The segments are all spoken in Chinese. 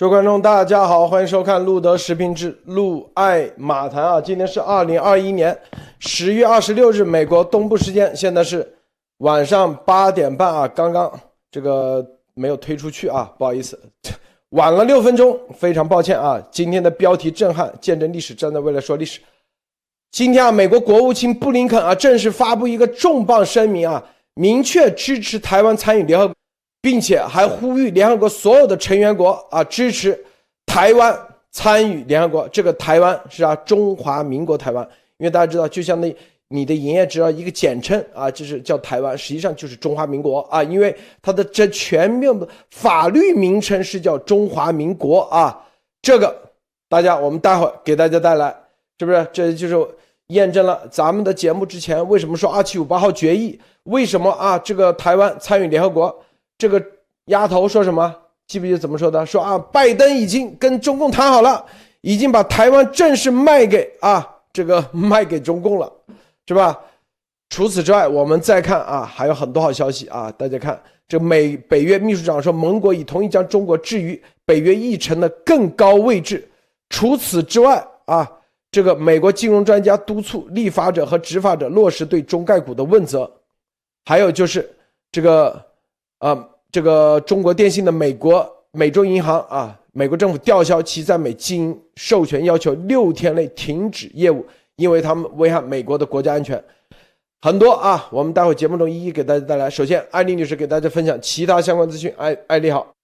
各位观众，大家好，欢迎收看路德时评之路爱马谈啊！今天是二零二一年十月二十六日，美国东部时间，现在是晚上八点半啊！刚刚这个没有推出去啊，不好意思，晚了六分钟，非常抱歉啊！今天的标题震撼，见证历史，站在未来说历史。今天啊，美国国务卿布林肯啊，正式发布一个重磅声明啊，明确支持台湾参与联合国。并且还呼吁联合国所有的成员国啊支持台湾参与联合国。这个台湾是啊，中华民国台湾。因为大家知道，就像那你的营业执照一个简称啊，就是叫台湾，实际上就是中华民国啊。因为它的这全面的法律名称是叫中华民国啊。这个大家，我们待会给大家带来，是不是？这就是验证了咱们的节目之前为什么说二七五八号决议，为什么啊？这个台湾参与联合国。这个丫头说什么？记不记得怎么说的？说啊，拜登已经跟中共谈好了，已经把台湾正式卖给啊，这个 卖给中共了，是吧？除此之外，我们再看啊，还有很多好消息啊。大家看，这美北约秘书长说，盟国已同意将中国置于北约议程的更高位置。除此之外啊，这个美国金融专家督促立法者和执法者落实对中概股的问责。还有就是这个。啊，这个中国电信的美国美洲银行啊，美国政府吊销其在美经营授权，要求六天内停止业务，因为他们危害美国的国家安全。很多啊，我们待会节目中一一给大家带来。首先，艾丽女士给大家分享其他相关资讯。艾艾丽好。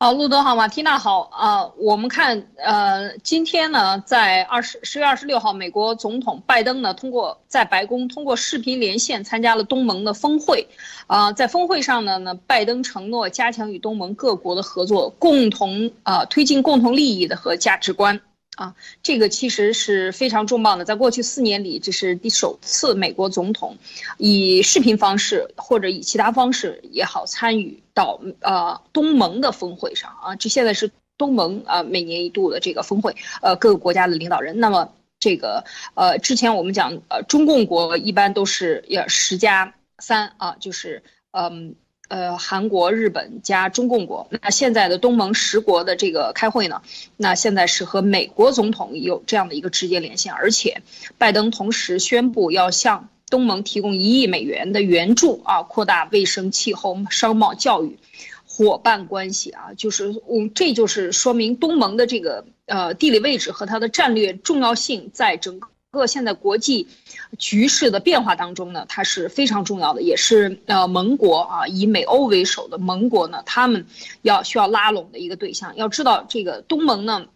好，路德好，马缇娜好啊。我们看，呃，今天呢，在二十十月二十六号，美国总统拜登呢，通过在白宫通过视频连线参加了东盟的峰会。啊，在峰会上呢，呢，拜登承诺加强与东盟各国的合作，共同啊推进共同利益的和价值观。啊，这个其实是非常重磅的。在过去四年里，这是第首次美国总统以视频方式或者以其他方式也好参与到呃东盟的峰会上啊。这现在是东盟啊每年一度的这个峰会，呃各个国家的领导人。那么这个呃之前我们讲呃中共国一般都是要十加三啊，就是嗯。呃，韩国、日本加中共国，那现在的东盟十国的这个开会呢，那现在是和美国总统有这样的一个直接连线，而且拜登同时宣布要向东盟提供一亿美元的援助啊，扩大卫生、气候、商贸、教育伙伴关系啊，就是嗯，这就是说明东盟的这个呃地理位置和它的战略重要性在整个。个现在国际局势的变化当中呢，它是非常重要的，也是呃盟国啊，以美欧为首的盟国呢，他们要需要拉拢的一个对象。要知道，这个东盟呢。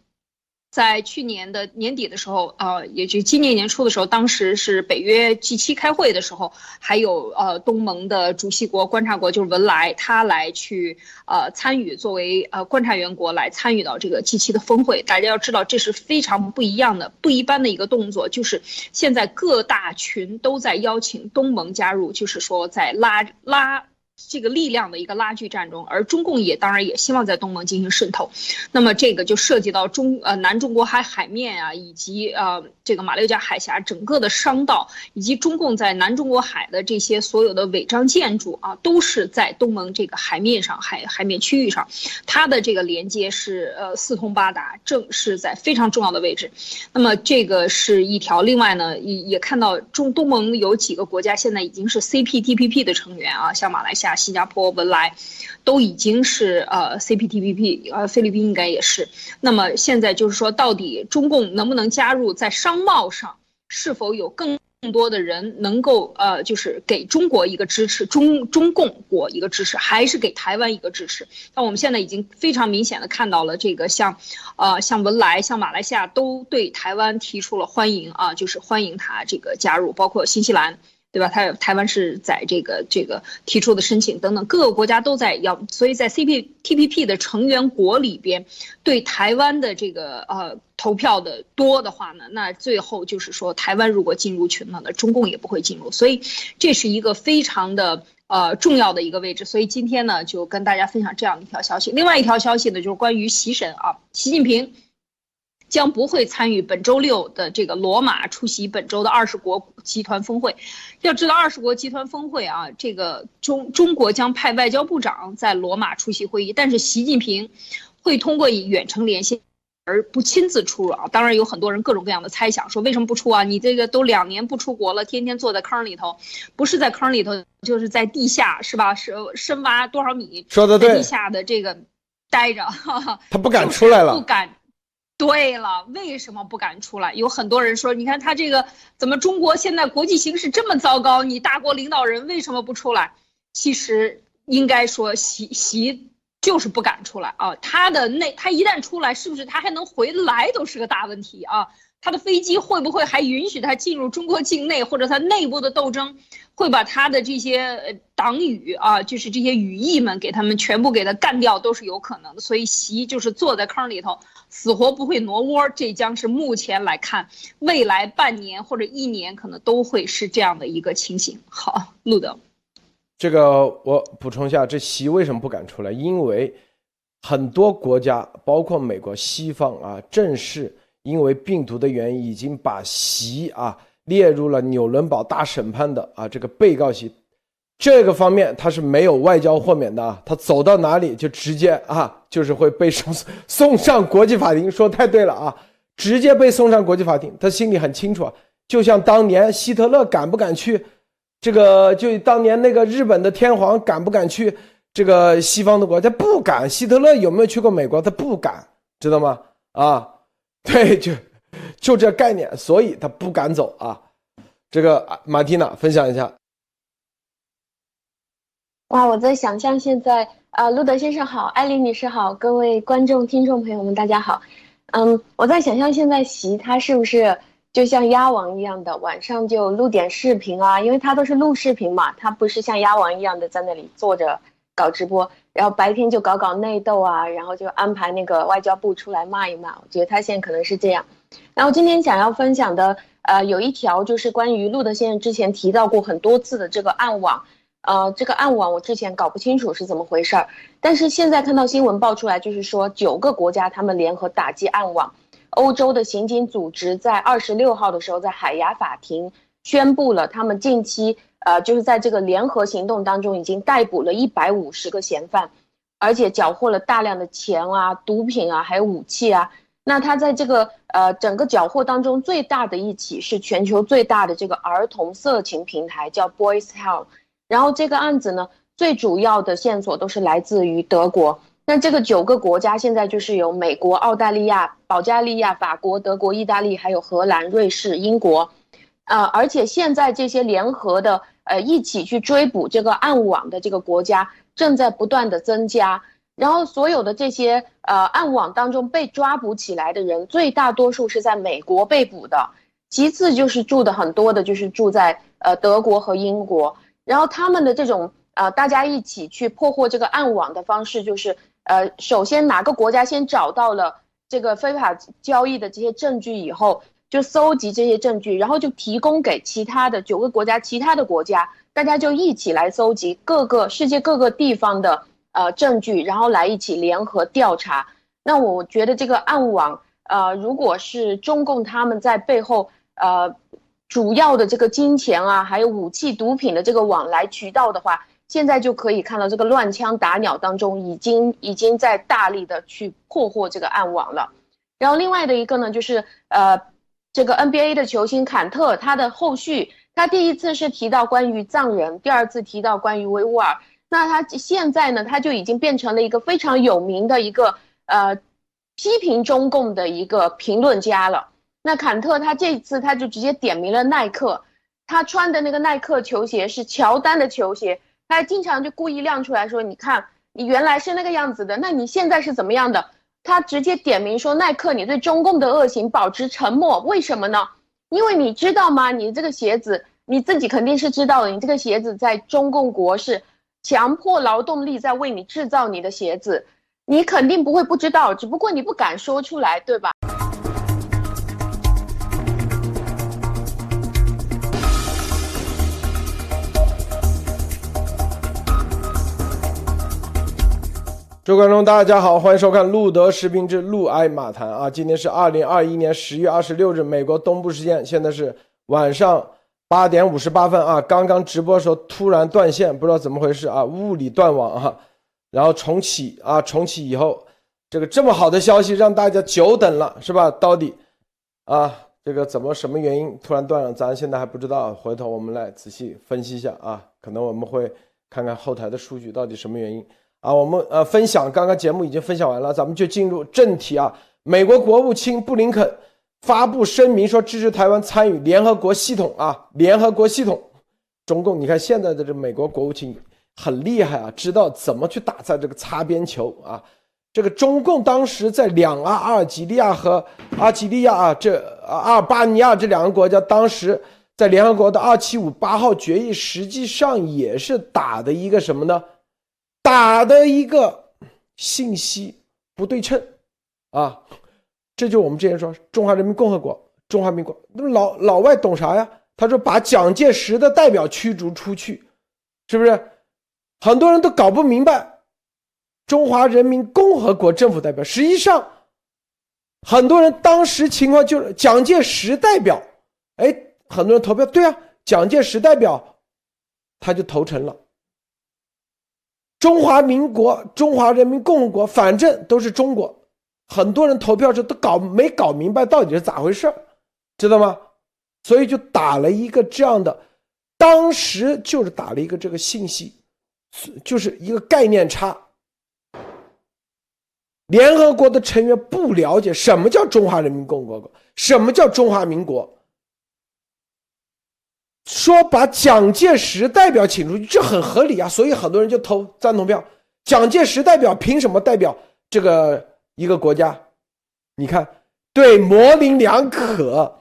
在去年的年底的时候，呃，也就今年年初的时候，当时是北约 G7 开会的时候，还有呃东盟的主席国观察国就是文莱，他来去呃参与作为呃观察员国来参与到这个 G7 的峰会。大家要知道，这是非常不一样的、不一般的一个动作，就是现在各大群都在邀请东盟加入，就是说在拉拉。这个力量的一个拉锯战中，而中共也当然也希望在东盟进行渗透，那么这个就涉及到中呃南中国海海面啊，以及呃这个马六甲海峡整个的商道，以及中共在南中国海的这些所有的违章建筑啊，都是在东盟这个海面上海海面区域上，它的这个连接是呃四通八达，正是在非常重要的位置。那么这个是一条，另外呢也也看到中东盟有几个国家现在已经是 CPTPP 的成员啊，像马来西亚。新加坡、文莱，都已经是呃 CPTPP，呃菲律宾应该也是。那么现在就是说，到底中共能不能加入？在商贸上，是否有更多的人能够呃，就是给中国一个支持，中中共国一个支持，还是给台湾一个支持？那我们现在已经非常明显的看到了，这个像，呃，像文莱、像马来西亚都对台湾提出了欢迎啊，就是欢迎他这个加入，包括新西兰。对吧？他台湾是在这个这个提出的申请等等，各个国家都在要，所以在 CPTPP 的成员国里边，对台湾的这个呃投票的多的话呢，那最后就是说，台湾如果进入群了，那中共也不会进入，所以这是一个非常的呃重要的一个位置。所以今天呢，就跟大家分享这样一条消息。另外一条消息呢，就是关于习神啊，习近平。将不会参与本周六的这个罗马出席本周的二十国集团峰会。要知道，二十国集团峰会啊，这个中中国将派外交部长在罗马出席会议，但是习近平会通过以远程连线。而不亲自出入啊，当然有很多人各种各样的猜想，说为什么不出啊？你这个都两年不出国了，天天坐在坑里头，不是在坑里头，就是在地下，是吧？是深挖多少米？说的对。地下的这个待着，他不敢出来了。不敢。对了，为什么不敢出来？有很多人说，你看他这个怎么中国现在国际形势这么糟糕？你大国领导人为什么不出来？其实应该说习习。就是不敢出来啊！他的那他一旦出来，是不是他还能回来都是个大问题啊！他的飞机会不会还允许他进入中国境内，或者他内部的斗争会把他的这些党羽啊，就是这些羽翼们给他们全部给他干掉，都是有可能的。所以习就是坐在坑里头，死活不会挪窝。这将是目前来看，未来半年或者一年可能都会是这样的一个情形。好，路德。这个我补充一下，这习为什么不敢出来？因为很多国家，包括美国、西方啊，正是因为病毒的原因，已经把习啊列入了纽伦堡大审判的啊这个被告席。这个方面他是没有外交豁免的啊，他走到哪里就直接啊，就是会被送送上国际法庭。说太对了啊，直接被送上国际法庭。他心里很清楚啊，就像当年希特勒敢不敢去？这个就当年那个日本的天皇敢不敢去这个西方的国家？不敢。希特勒有没有去过美国？他不敢，知道吗？啊，对，就就这概念，所以他不敢走啊。这个马蒂娜分享一下。哇，我在想象现在啊，路德先生好，艾琳女士好，各位观众、听众朋友们，大家好。嗯，我在想象现在习他是不是？就像鸭王一样的，晚上就录点视频啊，因为他都是录视频嘛，他不是像鸭王一样的在那里坐着搞直播，然后白天就搞搞内斗啊，然后就安排那个外交部出来骂一骂。我觉得他现在可能是这样。然后今天想要分享的，呃，有一条就是关于路德先生之前提到过很多次的这个暗网，呃，这个暗网我之前搞不清楚是怎么回事儿，但是现在看到新闻爆出来，就是说九个国家他们联合打击暗网。欧洲的刑警组织在二十六号的时候，在海牙法庭宣布了，他们近期呃，就是在这个联合行动当中，已经逮捕了一百五十个嫌犯，而且缴获了大量的钱啊、毒品啊，还有武器啊。那他在这个呃整个缴获当中，最大的一起是全球最大的这个儿童色情平台，叫 Boys Hell。然后这个案子呢，最主要的线索都是来自于德国。那这个九个国家现在就是由美国、澳大利亚、保加利亚、法国、德国、意大利，还有荷兰、瑞士、英国，呃，而且现在这些联合的呃一起去追捕这个暗网的这个国家正在不断的增加。然后所有的这些呃暗网当中被抓捕起来的人，最大多数是在美国被捕的，其次就是住的很多的就是住在呃德国和英国。然后他们的这种呃大家一起去破获这个暗网的方式就是。呃，首先哪个国家先找到了这个非法交易的这些证据以后，就搜集这些证据，然后就提供给其他的九个国家、其他的国家，大家就一起来搜集各个世界各个地方的呃证据，然后来一起联合调查。那我觉得这个暗网，呃，如果是中共他们在背后呃主要的这个金钱啊，还有武器、毒品的这个往来渠道的话。现在就可以看到，这个乱枪打鸟当中，已经已经在大力的去破获这个暗网了。然后另外的一个呢，就是呃，这个 NBA 的球星坎特，他的后续，他第一次是提到关于藏人，第二次提到关于维吾尔，那他现在呢，他就已经变成了一个非常有名的一个呃批评中共的一个评论家了。那坎特他这次他就直接点名了耐克，他穿的那个耐克球鞋是乔丹的球鞋。他经常就故意亮出来说：“你看，你原来是那个样子的，那你现在是怎么样的？”他直接点名说：“耐克，你对中共的恶行保持沉默，为什么呢？因为你知道吗？你这个鞋子，你自己肯定是知道的。你这个鞋子在中共国是强迫劳动力在为你制造你的鞋子，你肯定不会不知道，只不过你不敢说出来，对吧？”各位观众，大家好，欢迎收看路德视频之路埃马谈啊！今天是二零二一年十月二十六日，美国东部时间，现在是晚上八点五十八分啊！刚刚直播的时候突然断线，不知道怎么回事啊，物理断网啊，然后重启啊，重启以后，这个这么好的消息让大家久等了，是吧？到底啊，这个怎么什么原因突然断了？咱现在还不知道，回头我们来仔细分析一下啊，可能我们会看看后台的数据到底什么原因。啊，我们呃分享刚刚节目已经分享完了，咱们就进入正题啊。美国国务卿布林肯发布声明说支持台湾参与联合国系统啊，联合国系统。中共，你看现在的这美国国务卿很厉害啊，知道怎么去打在这个擦边球啊。这个中共当时在两阿阿尔及利亚和阿吉利亚啊，这阿尔巴尼亚这两个国家，当时在联合国的二七五八号决议，实际上也是打的一个什么呢？打的一个信息不对称啊，这就我们之前说中华人民共和国、中华民国，那么老老外懂啥呀？他说把蒋介石的代表驱逐出去，是不是？很多人都搞不明白，中华人民共和国政府代表，实际上很多人当时情况就是蒋介石代表，哎，很多人投票对啊，蒋介石代表，他就投成了。中华民国、中华人民共和国，反正都是中国。很多人投票时都搞没搞明白到底是咋回事知道吗？所以就打了一个这样的，当时就是打了一个这个信息，就是一个概念差。联合国的成员不了解什么叫中华人民共和国，什么叫中华民国。说把蒋介石代表请出去，这很合理啊，所以很多人就投赞同票。蒋介石代表凭什么代表这个一个国家？你看，对模棱两可。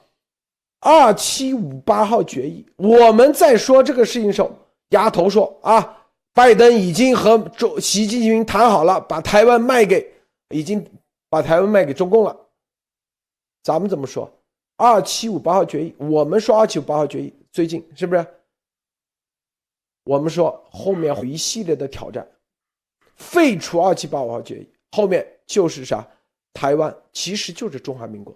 二七五八号决议，我们在说这个事情时候，丫头说啊，拜登已经和中习近平谈好了，把台湾卖给，已经把台湾卖给中共了。咱们怎么说？二七五八号决议，我们说二七五八号决议。最近是不是？我们说后面一系列的挑战，废除二七八五号决议，后面就是啥？台湾其实就是中华民国。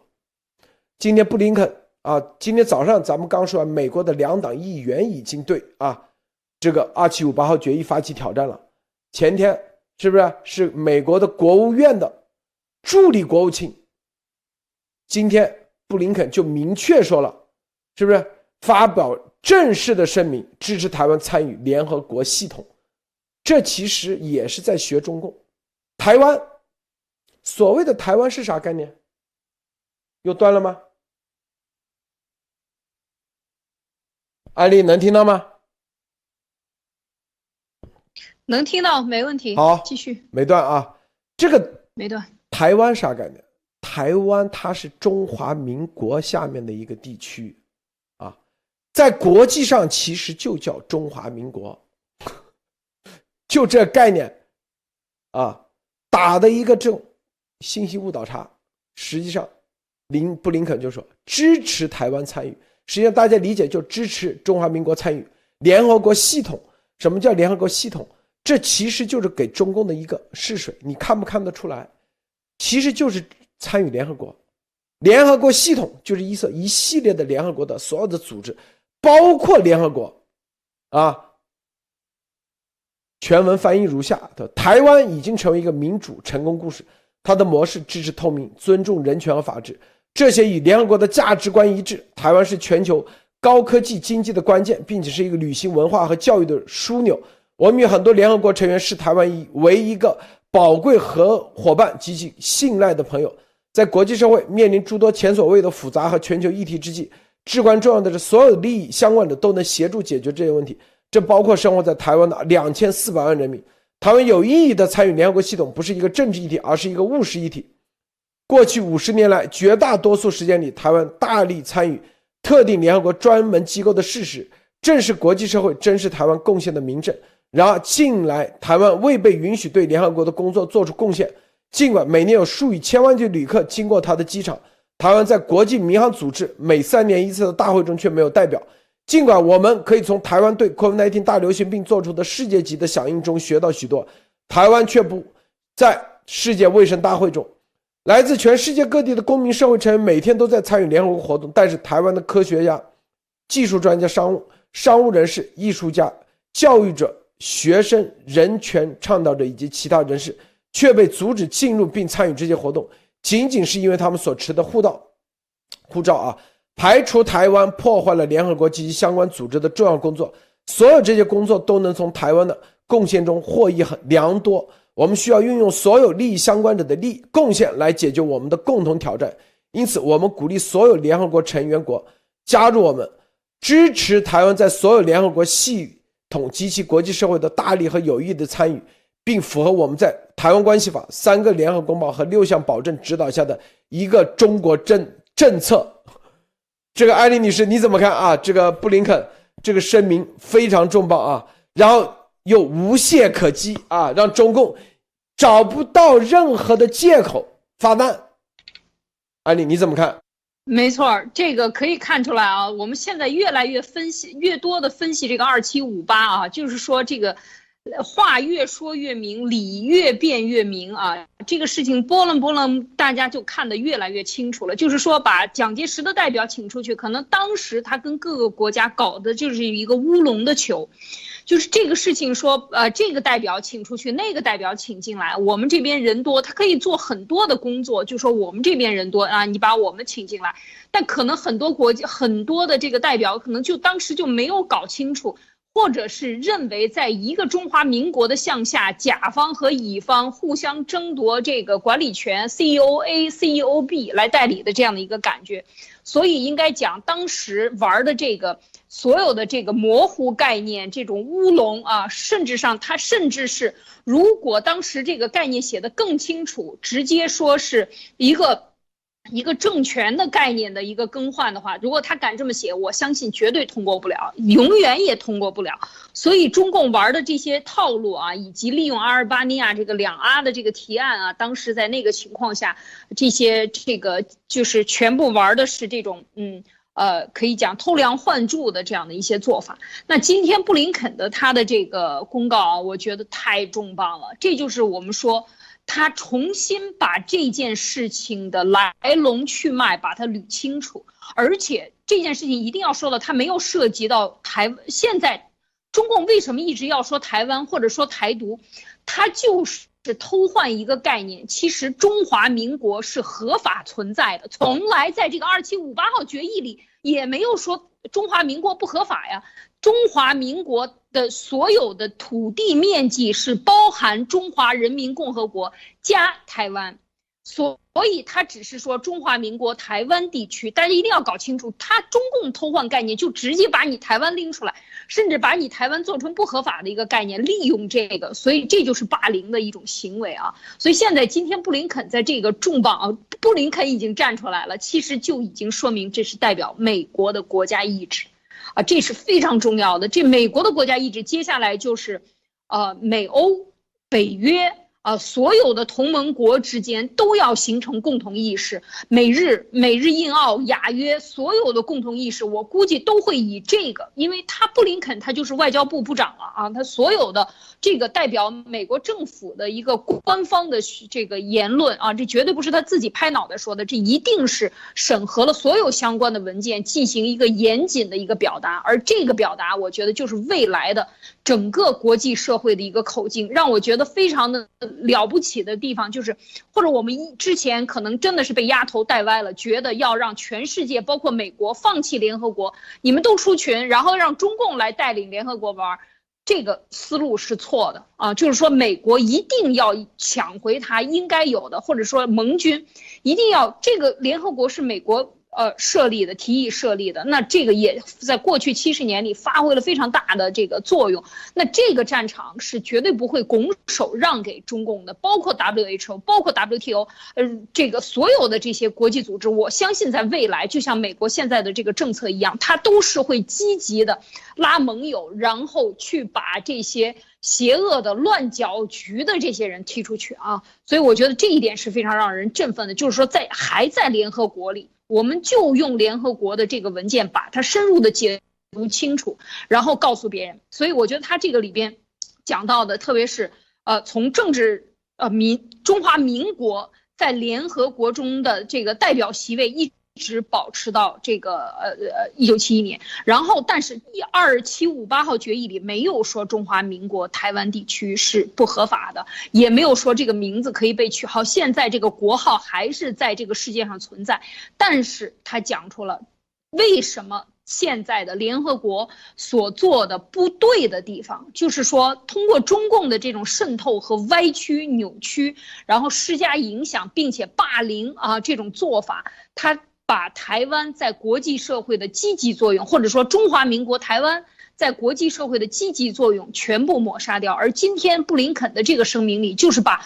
今天布林肯啊，今天早上咱们刚说完，美国的两党议员已经对啊这个二七五八号决议发起挑战了。前天是不是是美国的国务院的助理国务卿？今天布林肯就明确说了，是不是？发表正式的声明，支持台湾参与联合国系统，这其实也是在学中共。台湾所谓的台湾是啥概念？又断了吗？安利能听到吗？能听到，没问题。好，继续。没断啊，这个没断。台湾啥概念？台湾它是中华民国下面的一个地区。在国际上，其实就叫中华民国，就这概念，啊，打的一个这种信息误导差。实际上，林布林肯就说支持台湾参与，实际上大家理解就支持中华民国参与联合国系统。什么叫联合国系统？这其实就是给中共的一个试水，你看不看得出来？其实就是参与联合国，联合国系统就是一色一系列的联合国的所有的组织。包括联合国，啊，全文翻译如下：的台湾已经成为一个民主成功故事，它的模式支持透明、尊重人权和法治，这些与联合国的价值观一致。台湾是全球高科技经济的关键，并且是一个旅行文化和教育的枢纽。我们与很多联合国成员视台湾以为一个宝贵合伙伴及其信赖的朋友，在国际社会面临诸多前所未有的复杂和全球议题之际。至关重要的是，所有利益相关的都能协助解决这些问题。这包括生活在台湾的两千四百万人民。台湾有意义的参与联合国系统，不是一个政治议题，而是一个务实议题。过去五十年来，绝大多数时间里，台湾大力参与特定联合国专门机构的事实，正是国际社会珍视台湾贡献的明证。然而，近来台湾未被允许对联合国的工作做出贡献，尽管每年有数以千万计旅客经过他的机场。台湾在国际民航组织每三年一次的大会中却没有代表。尽管我们可以从台湾对 COVID-19 大流行病做出的世界级的响应中学到许多，台湾却不在世界卫生大会中，来自全世界各地的公民社会成员每天都在参与联合国活动，但是台湾的科学家、技术专家、商务商务人士、艺术家、教育者、学生、人权倡导者以及其他人士却被阻止进入并参与这些活动，仅仅是因为他们所持的护照，护照啊，排除台湾破坏了联合国及其相关组织的重要工作。所有这些工作都能从台湾的贡献中获益很良多。我们需要运用所有利益相关者的利益贡献来解决我们的共同挑战。因此，我们鼓励所有联合国成员国加入我们，支持台湾在所有联合国系统及其国际社会的大力和有益的参与，并符合我们在《台湾关系法》三个联合公报和六项保证指导下的一个中国政政策。这个艾丽女士你怎么看啊？这个布林肯。这个声明非常重磅啊，然后又无懈可击啊，让中共找不到任何的借口发难。安利你怎么看？没错，这个可以看出来啊，我们现在越来越分析，越多的分析这个二七五八啊，就是说这个。话越说越明，理越辩越明啊！这个事情波楞波楞，大家就看得越来越清楚了。就是说，把蒋介石的代表请出去，可能当时他跟各个国家搞的就是一个乌龙的球，就是这个事情说，呃，这个代表请出去，那个代表请进来，我们这边人多，他可以做很多的工作。就说我们这边人多啊，你把我们请进来，但可能很多国家很多的这个代表，可能就当时就没有搞清楚。或者是认为，在一个中华民国的项下，甲方和乙方互相争夺这个管理权，CEO A，CEO B 来代理的这样的一个感觉，所以应该讲，当时玩的这个所有的这个模糊概念，这种乌龙啊，甚至上他甚至是，如果当时这个概念写的更清楚，直接说是一个。一个政权的概念的一个更换的话，如果他敢这么写，我相信绝对通过不了，永远也通过不了。所以中共玩的这些套路啊，以及利用阿尔巴尼亚这个两阿的这个提案啊，当时在那个情况下，这些这个就是全部玩的是这种嗯呃，可以讲偷梁换柱的这样的一些做法。那今天布林肯的他的这个公告啊，我觉得太重磅了，这就是我们说。他重新把这件事情的来龙去脉把它捋清楚，而且这件事情一定要说到，他没有涉及到台。现在中共为什么一直要说台湾或者说台独？他就是偷换一个概念。其实中华民国是合法存在的，从来在这个二七五八号决议里也没有说中华民国不合法呀。中华民国的所有的土地面积是包含中华人民共和国加台湾，所以他只是说中华民国台湾地区，大家一定要搞清楚，他中共偷换概念就直接把你台湾拎出来，甚至把你台湾做成不合法的一个概念，利用这个，所以这就是霸凌的一种行为啊！所以现在今天布林肯在这个重磅啊，布林肯已经站出来了，其实就已经说明这是代表美国的国家意志。啊，这是非常重要的。这美国的国家意志，接下来就是，呃，美欧、北约。啊，所有的同盟国之间都要形成共同意识，美日、美日印澳、亚约所有的共同意识，我估计都会以这个，因为他布林肯他就是外交部部长了啊，他所有的这个代表美国政府的一个官方的这个言论啊，这绝对不是他自己拍脑袋说的，这一定是审核了所有相关的文件，进行一个严谨的一个表达，而这个表达，我觉得就是未来的整个国际社会的一个口径，让我觉得非常的。了不起的地方就是，或者我们一之前可能真的是被丫头带歪了，觉得要让全世界，包括美国放弃联合国，你们都出群，然后让中共来带领联合国玩，这个思路是错的啊！就是说，美国一定要抢回它应该有的，或者说盟军一定要这个联合国是美国。呃，设立的提议设立的，那这个也在过去七十年里发挥了非常大的这个作用。那这个战场是绝对不会拱手让给中共的，包括 WHO，包括 WTO，呃，这个所有的这些国际组织，我相信在未来，就像美国现在的这个政策一样，它都是会积极的拉盟友，然后去把这些邪恶的乱搅局的这些人踢出去啊。所以我觉得这一点是非常让人振奋的，就是说在还在联合国里。我们就用联合国的这个文件，把它深入的解读清楚，然后告诉别人。所以我觉得他这个里边讲到的，特别是呃从政治呃民中华民国在联合国中的这个代表席位一。一直保持到这个呃呃一九七一年，然后但是一二七五八号决议里没有说中华民国台湾地区是不合法的，也没有说这个名字可以被取号。现在这个国号还是在这个世界上存在，但是他讲出了为什么现在的联合国所做的不对的地方，就是说通过中共的这种渗透和歪曲扭曲，然后施加影响，并且霸凌啊这种做法，他。把台湾在国际社会的积极作用，或者说中华民国台湾在国际社会的积极作用全部抹杀掉，而今天布林肯的这个声明里，就是把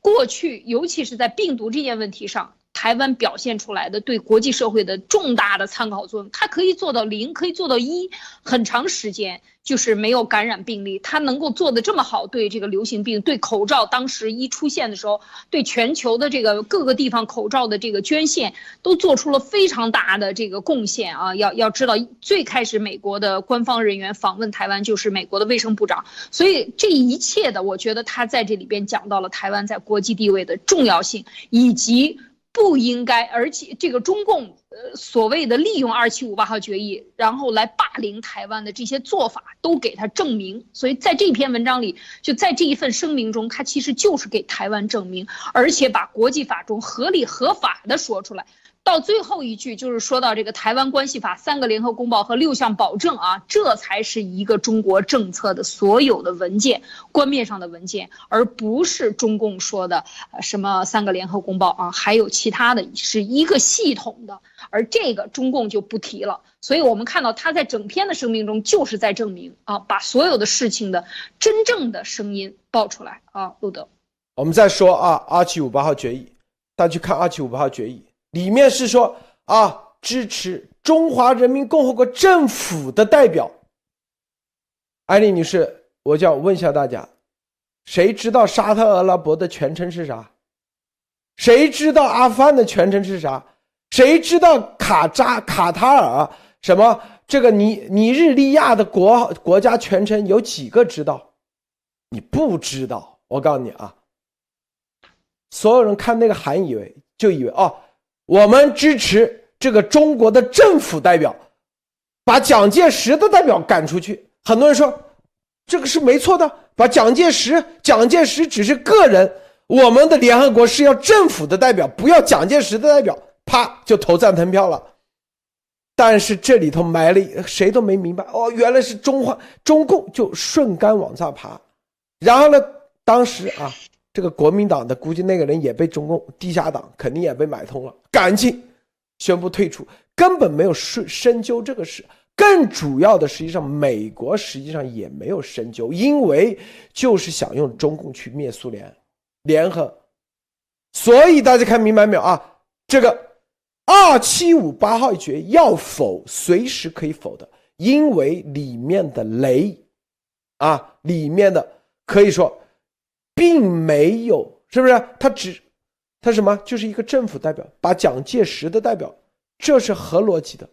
过去，尤其是在病毒这件问题上。台湾表现出来的对国际社会的重大的参考作用，它可以做到零，可以做到一，很长时间就是没有感染病例。它能够做的这么好，对这个流行病，对口罩，当时一出现的时候，对全球的这个各个地方口罩的这个捐献，都做出了非常大的这个贡献啊！要要知道，最开始美国的官方人员访问台湾就是美国的卫生部长，所以这一切的，我觉得他在这里边讲到了台湾在国际地位的重要性，以及。不应该，而且这个中共呃所谓的利用二七五八号决议，然后来霸凌台湾的这些做法，都给他证明。所以在这篇文章里，就在这一份声明中，他其实就是给台湾证明，而且把国际法中合理合法的说出来。到最后一句就是说到这个《台湾关系法》三个联合公报和六项保证啊，这才是一个中国政策的所有的文件，官面上的文件，而不是中共说的什么三个联合公报啊，还有其他的是一个系统的，而这个中共就不提了。所以我们看到他在整篇的声明中就是在证明啊，把所有的事情的真正的声音报出来啊，路德。我们再说啊，二七五八号决议，大家去看二七五八号决议。里面是说啊，支持中华人民共和国政府的代表。艾丽女士，我就要问一下大家，谁知道沙特阿拉伯的全称是啥？谁知道阿富汗的全称是啥？谁知道卡扎卡塔尔什么这个尼尼日利亚的国国家全称有几个知道？你不知道，我告诉你啊，所有人看那个函以为就以为哦。我们支持这个中国的政府代表，把蒋介石的代表赶出去。很多人说，这个是没错的。把蒋介石，蒋介石只是个人，我们的联合国是要政府的代表，不要蒋介石的代表。啪，就投赞成票了。但是这里头埋了，谁都没明白。哦，原来是中华中共就顺杆往上爬。然后呢，当时啊。这个国民党的估计那个人也被中共地下党肯定也被买通了，赶紧宣布退出，根本没有深深究这个事。更主要的，实际上美国实际上也没有深究，因为就是想用中共去灭苏联，联合。所以大家看明白没有啊？这个二七五八号决要否随时可以否的，因为里面的雷啊，里面的可以说。并没有，是不是？他只，他什么？就是一个政府代表，把蒋介石的代表，这是合逻辑的。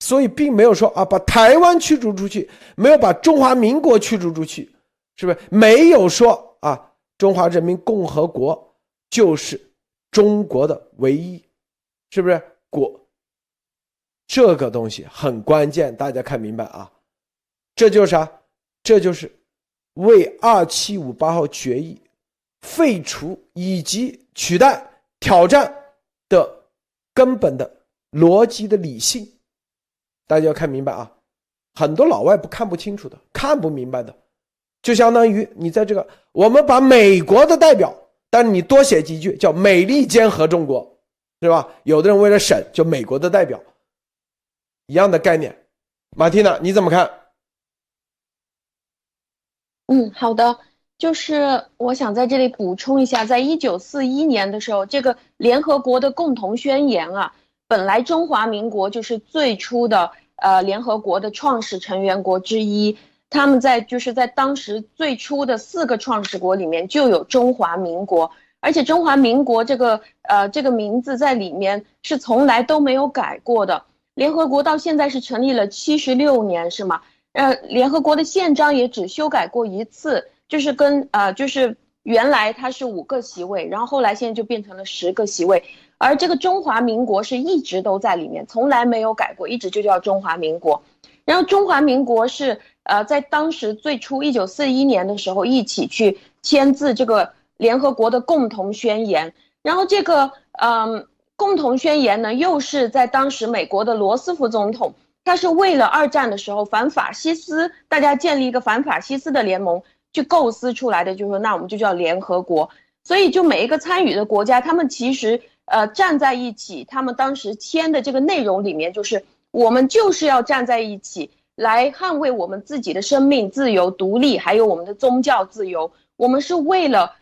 所以并没有说啊，把台湾驱逐出去，没有把中华民国驱逐出去，是不是？没有说啊，中华人民共和国就是中国的唯一，是不是？国这个东西很关键，大家看明白啊？这就是啥？这就是为二七五八号决议。废除以及取代挑战的根本的逻辑的理性，大家要看明白啊！很多老外不看不清楚的，看不明白的，就相当于你在这个我们把美国的代表，但是你多写几句叫“美利坚合众国”，是吧？有的人为了省就美国的代表，一样的概念。马蒂娜，你怎么看？嗯，好的。就是我想在这里补充一下，在一九四一年的时候，这个联合国的共同宣言啊，本来中华民国就是最初的呃联合国的创始成员国之一，他们在就是在当时最初的四个创始国里面就有中华民国，而且中华民国这个呃这个名字在里面是从来都没有改过的。联合国到现在是成立了七十六年，是吗？呃，联合国的宪章也只修改过一次。就是跟呃，就是原来它是五个席位，然后后来现在就变成了十个席位，而这个中华民国是一直都在里面，从来没有改过，一直就叫中华民国。然后中华民国是呃在当时最初一九四一年的时候一起去签字这个联合国的共同宣言，然后这个嗯共同宣言呢又是在当时美国的罗斯福总统，他是为了二战的时候反法西斯，大家建立一个反法西斯的联盟。去构思出来的，就是说，那我们就叫联合国。所以，就每一个参与的国家，他们其实呃站在一起，他们当时签的这个内容里面，就是我们就是要站在一起，来捍卫我们自己的生命、自由、独立，还有我们的宗教自由。我们是为了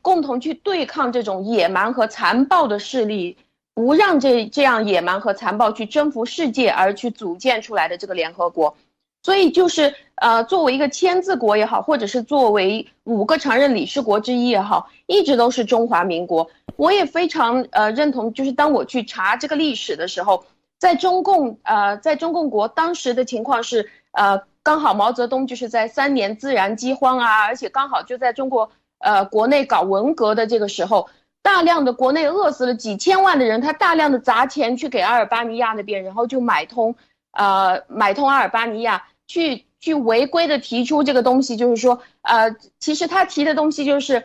共同去对抗这种野蛮和残暴的势力，不让这这样野蛮和残暴去征服世界，而去组建出来的这个联合国。所以就是呃，作为一个签字国也好，或者是作为五个常任理事国之一也好，一直都是中华民国。我也非常呃认同，就是当我去查这个历史的时候，在中共呃，在中共国当时的情况是呃，刚好毛泽东就是在三年自然饥荒啊，而且刚好就在中国呃国内搞文革的这个时候，大量的国内饿死了几千万的人，他大量的砸钱去给阿尔巴尼亚那边，然后就买通呃买通阿尔巴尼亚。去去违规的提出这个东西，就是说，呃，其实他提的东西就是，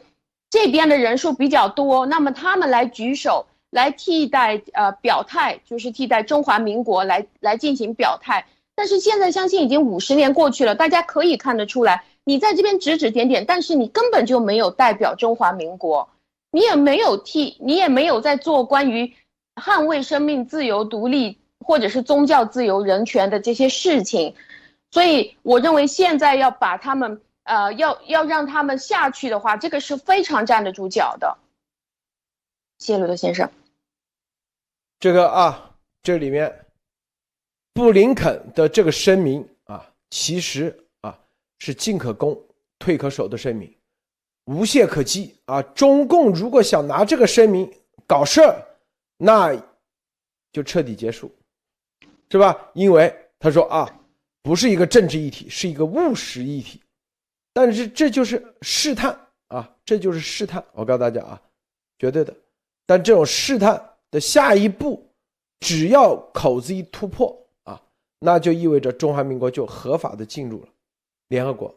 这边的人数比较多，那么他们来举手来替代，呃，表态，就是替代中华民国来来进行表态。但是现在相信已经五十年过去了，大家可以看得出来，你在这边指指点点，但是你根本就没有代表中华民国，你也没有替，你也没有在做关于捍卫生命、自由、独立，或者是宗教自由、人权的这些事情。所以我认为现在要把他们，呃，要要让他们下去的话，这个是非常站得住脚的。谢鲁德先生，这个啊，这里面布林肯的这个声明啊，其实啊是进可攻，退可守的声明，无懈可击啊。中共如果想拿这个声明搞事儿，那就彻底结束，是吧？因为他说啊。不是一个政治议题，是一个务实议题，但是这就是试探啊，这就是试探。我告诉大家啊，绝对的。但这种试探的下一步，只要口子一突破啊，那就意味着中华民国就合法的进入了联合国，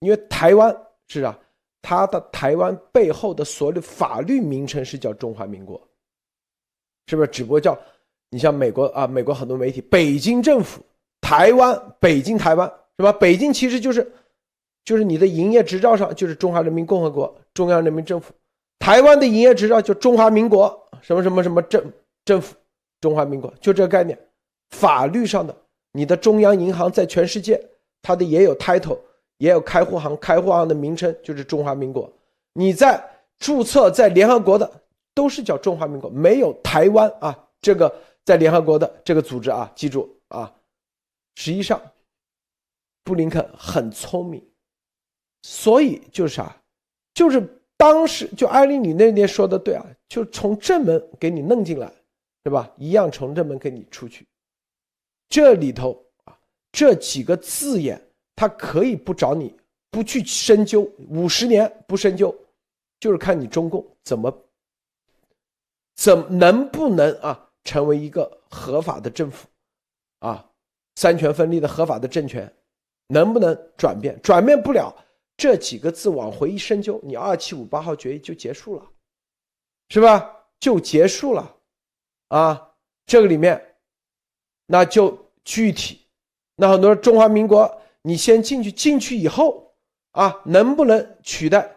因为台湾是啊，它的台湾背后的所有法律名称是叫中华民国，是不是？只不过叫你像美国啊，美国很多媒体，北京政府。台湾，北京，台湾是吧？北京其实就是，就是你的营业执照上就是中华人民共和国中央人民政府，台湾的营业执照就中华民国什么什么什么政政府，中华民国就这个概念。法律上的，你的中央银行在全世界，它的也有 title，也有开户行，开户行的名称就是中华民国。你在注册在联合国的都是叫中华民国，没有台湾啊，这个在联合国的这个组织啊，记住啊。实际上，布林肯很聪明，所以就是啥，就是当时就艾丽你那天说的对啊，就从正门给你弄进来，对吧？一样从正门给你出去。这里头啊，这几个字眼，他可以不找你，不去深究，五十年不深究，就是看你中共怎么，怎能不能啊成为一个合法的政府，啊。三权分立的合法的政权，能不能转变？转变不了，这几个字往回一深究，你二七五八号决议就结束了，是吧？就结束了，啊，这个里面，那就具体，那很多中华民国，你先进去，进去以后，啊，能不能取代？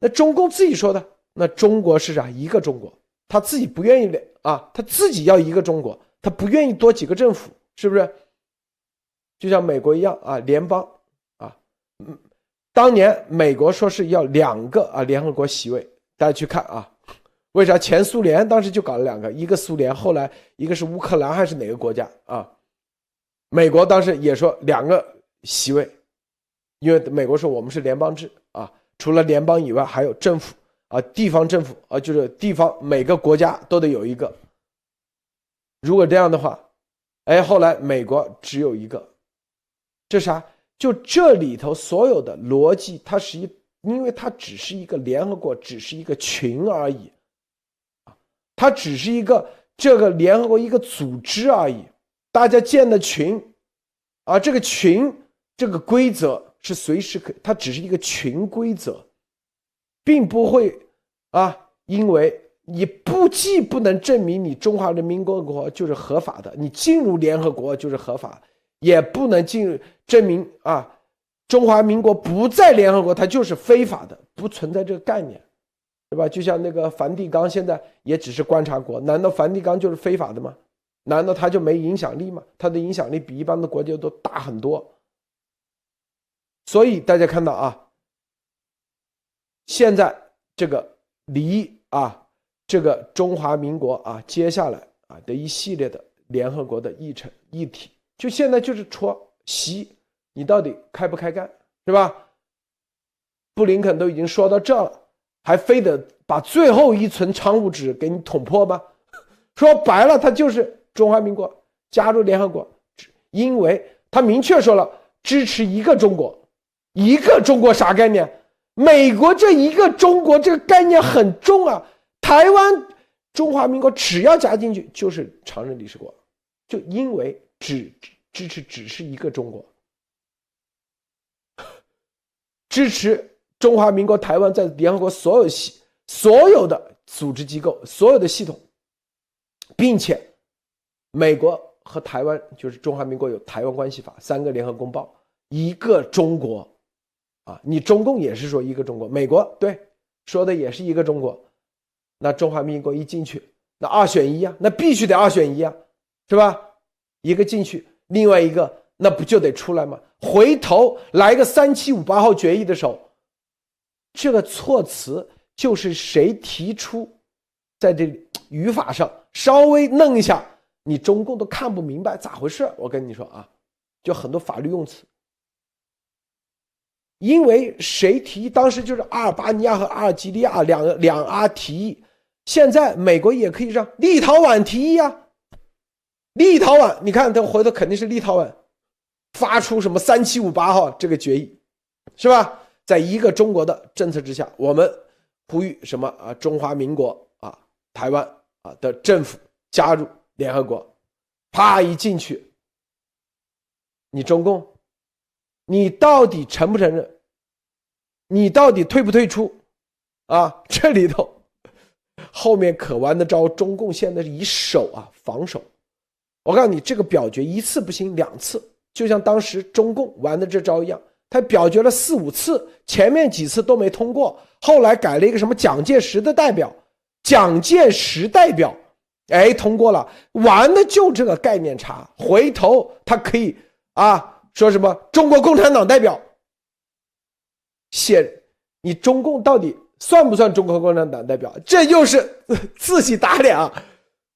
那中共自己说的，那中国是啥？一个中国，他自己不愿意啊，他自己要一个中国，他不愿意多几个政府，是不是？就像美国一样啊，联邦啊，嗯，当年美国说是要两个啊联合国席位，大家去看啊，为啥前苏联当时就搞了两个，一个苏联，后来一个是乌克兰还是哪个国家啊？美国当时也说两个席位，因为美国说我们是联邦制啊，除了联邦以外还有政府啊，地方政府啊，就是地方每个国家都得有一个。如果这样的话，哎，后来美国只有一个。这啥？就这里头所有的逻辑，它是一因为它只是一个联合国，只是一个群而已，啊，它只是一个这个联合国一个组织而已，大家建的群，啊，这个群这个规则是随时可，它只是一个群规则，并不会啊，因为你不既不能证明你中华人民共和国就是合法的，你进入联合国就是合法，也不能进入证明啊。中华民国不在联合国，它就是非法的，不存在这个概念，对吧？就像那个梵蒂冈现在也只是观察国，难道梵蒂冈就是非法的吗？难道它就没影响力吗？它的影响力比一般的国家都大很多。所以大家看到啊，现在这个离啊，这个中华民国啊，接下来啊的一系列的联合国的议程议题，就现在就是戳习。你到底开不开干，是吧？布林肯都已经说到这了，还非得把最后一层窗户纸给你捅破吗？说白了，他就是中华民国加入联合国，因为他明确说了支持一个中国，一个中国啥概念？美国这一个中国这个概念很重啊。台湾中华民国只要加进去就是常任理事国，就因为只支持只是一个中国。支持中华民国台湾在联合国所有系所有的组织机构、所有的系统，并且美国和台湾就是中华民国有《台湾关系法》三个联合公报，一个中国，啊，你中共也是说一个中国，美国对说的也是一个中国，那中华民国一进去，那二选一啊，那必须得二选一啊，是吧？一个进去，另外一个。那不就得出来吗？回头来个三七五八号决议的时候，这个措辞就是谁提出，在这语法上稍微弄一下，你中共都看不明白咋回事。我跟你说啊，就很多法律用词，因为谁提，当时就是阿尔巴尼亚和阿尔及利亚两两阿提议，现在美国也可以让立陶宛提议啊。立陶宛，你看，他回头肯定是立陶宛。发出什么三七五八号这个决议，是吧？在一个中国的政策之下，我们呼吁什么啊？中华民国啊，台湾啊的政府加入联合国。啪一进去，你中共，你到底承不承认？你到底退不退出？啊，这里头后面可玩的招，中共现在是以守啊防守。我告诉你，这个表决一次不行，两次。就像当时中共玩的这招一样，他表决了四五次，前面几次都没通过，后来改了一个什么蒋介石的代表，蒋介石代表，哎，通过了，玩的就这个概念差。回头他可以啊，说什么中国共产党代表，写你中共到底算不算中国共产党代表？这又是 自己打脸啊！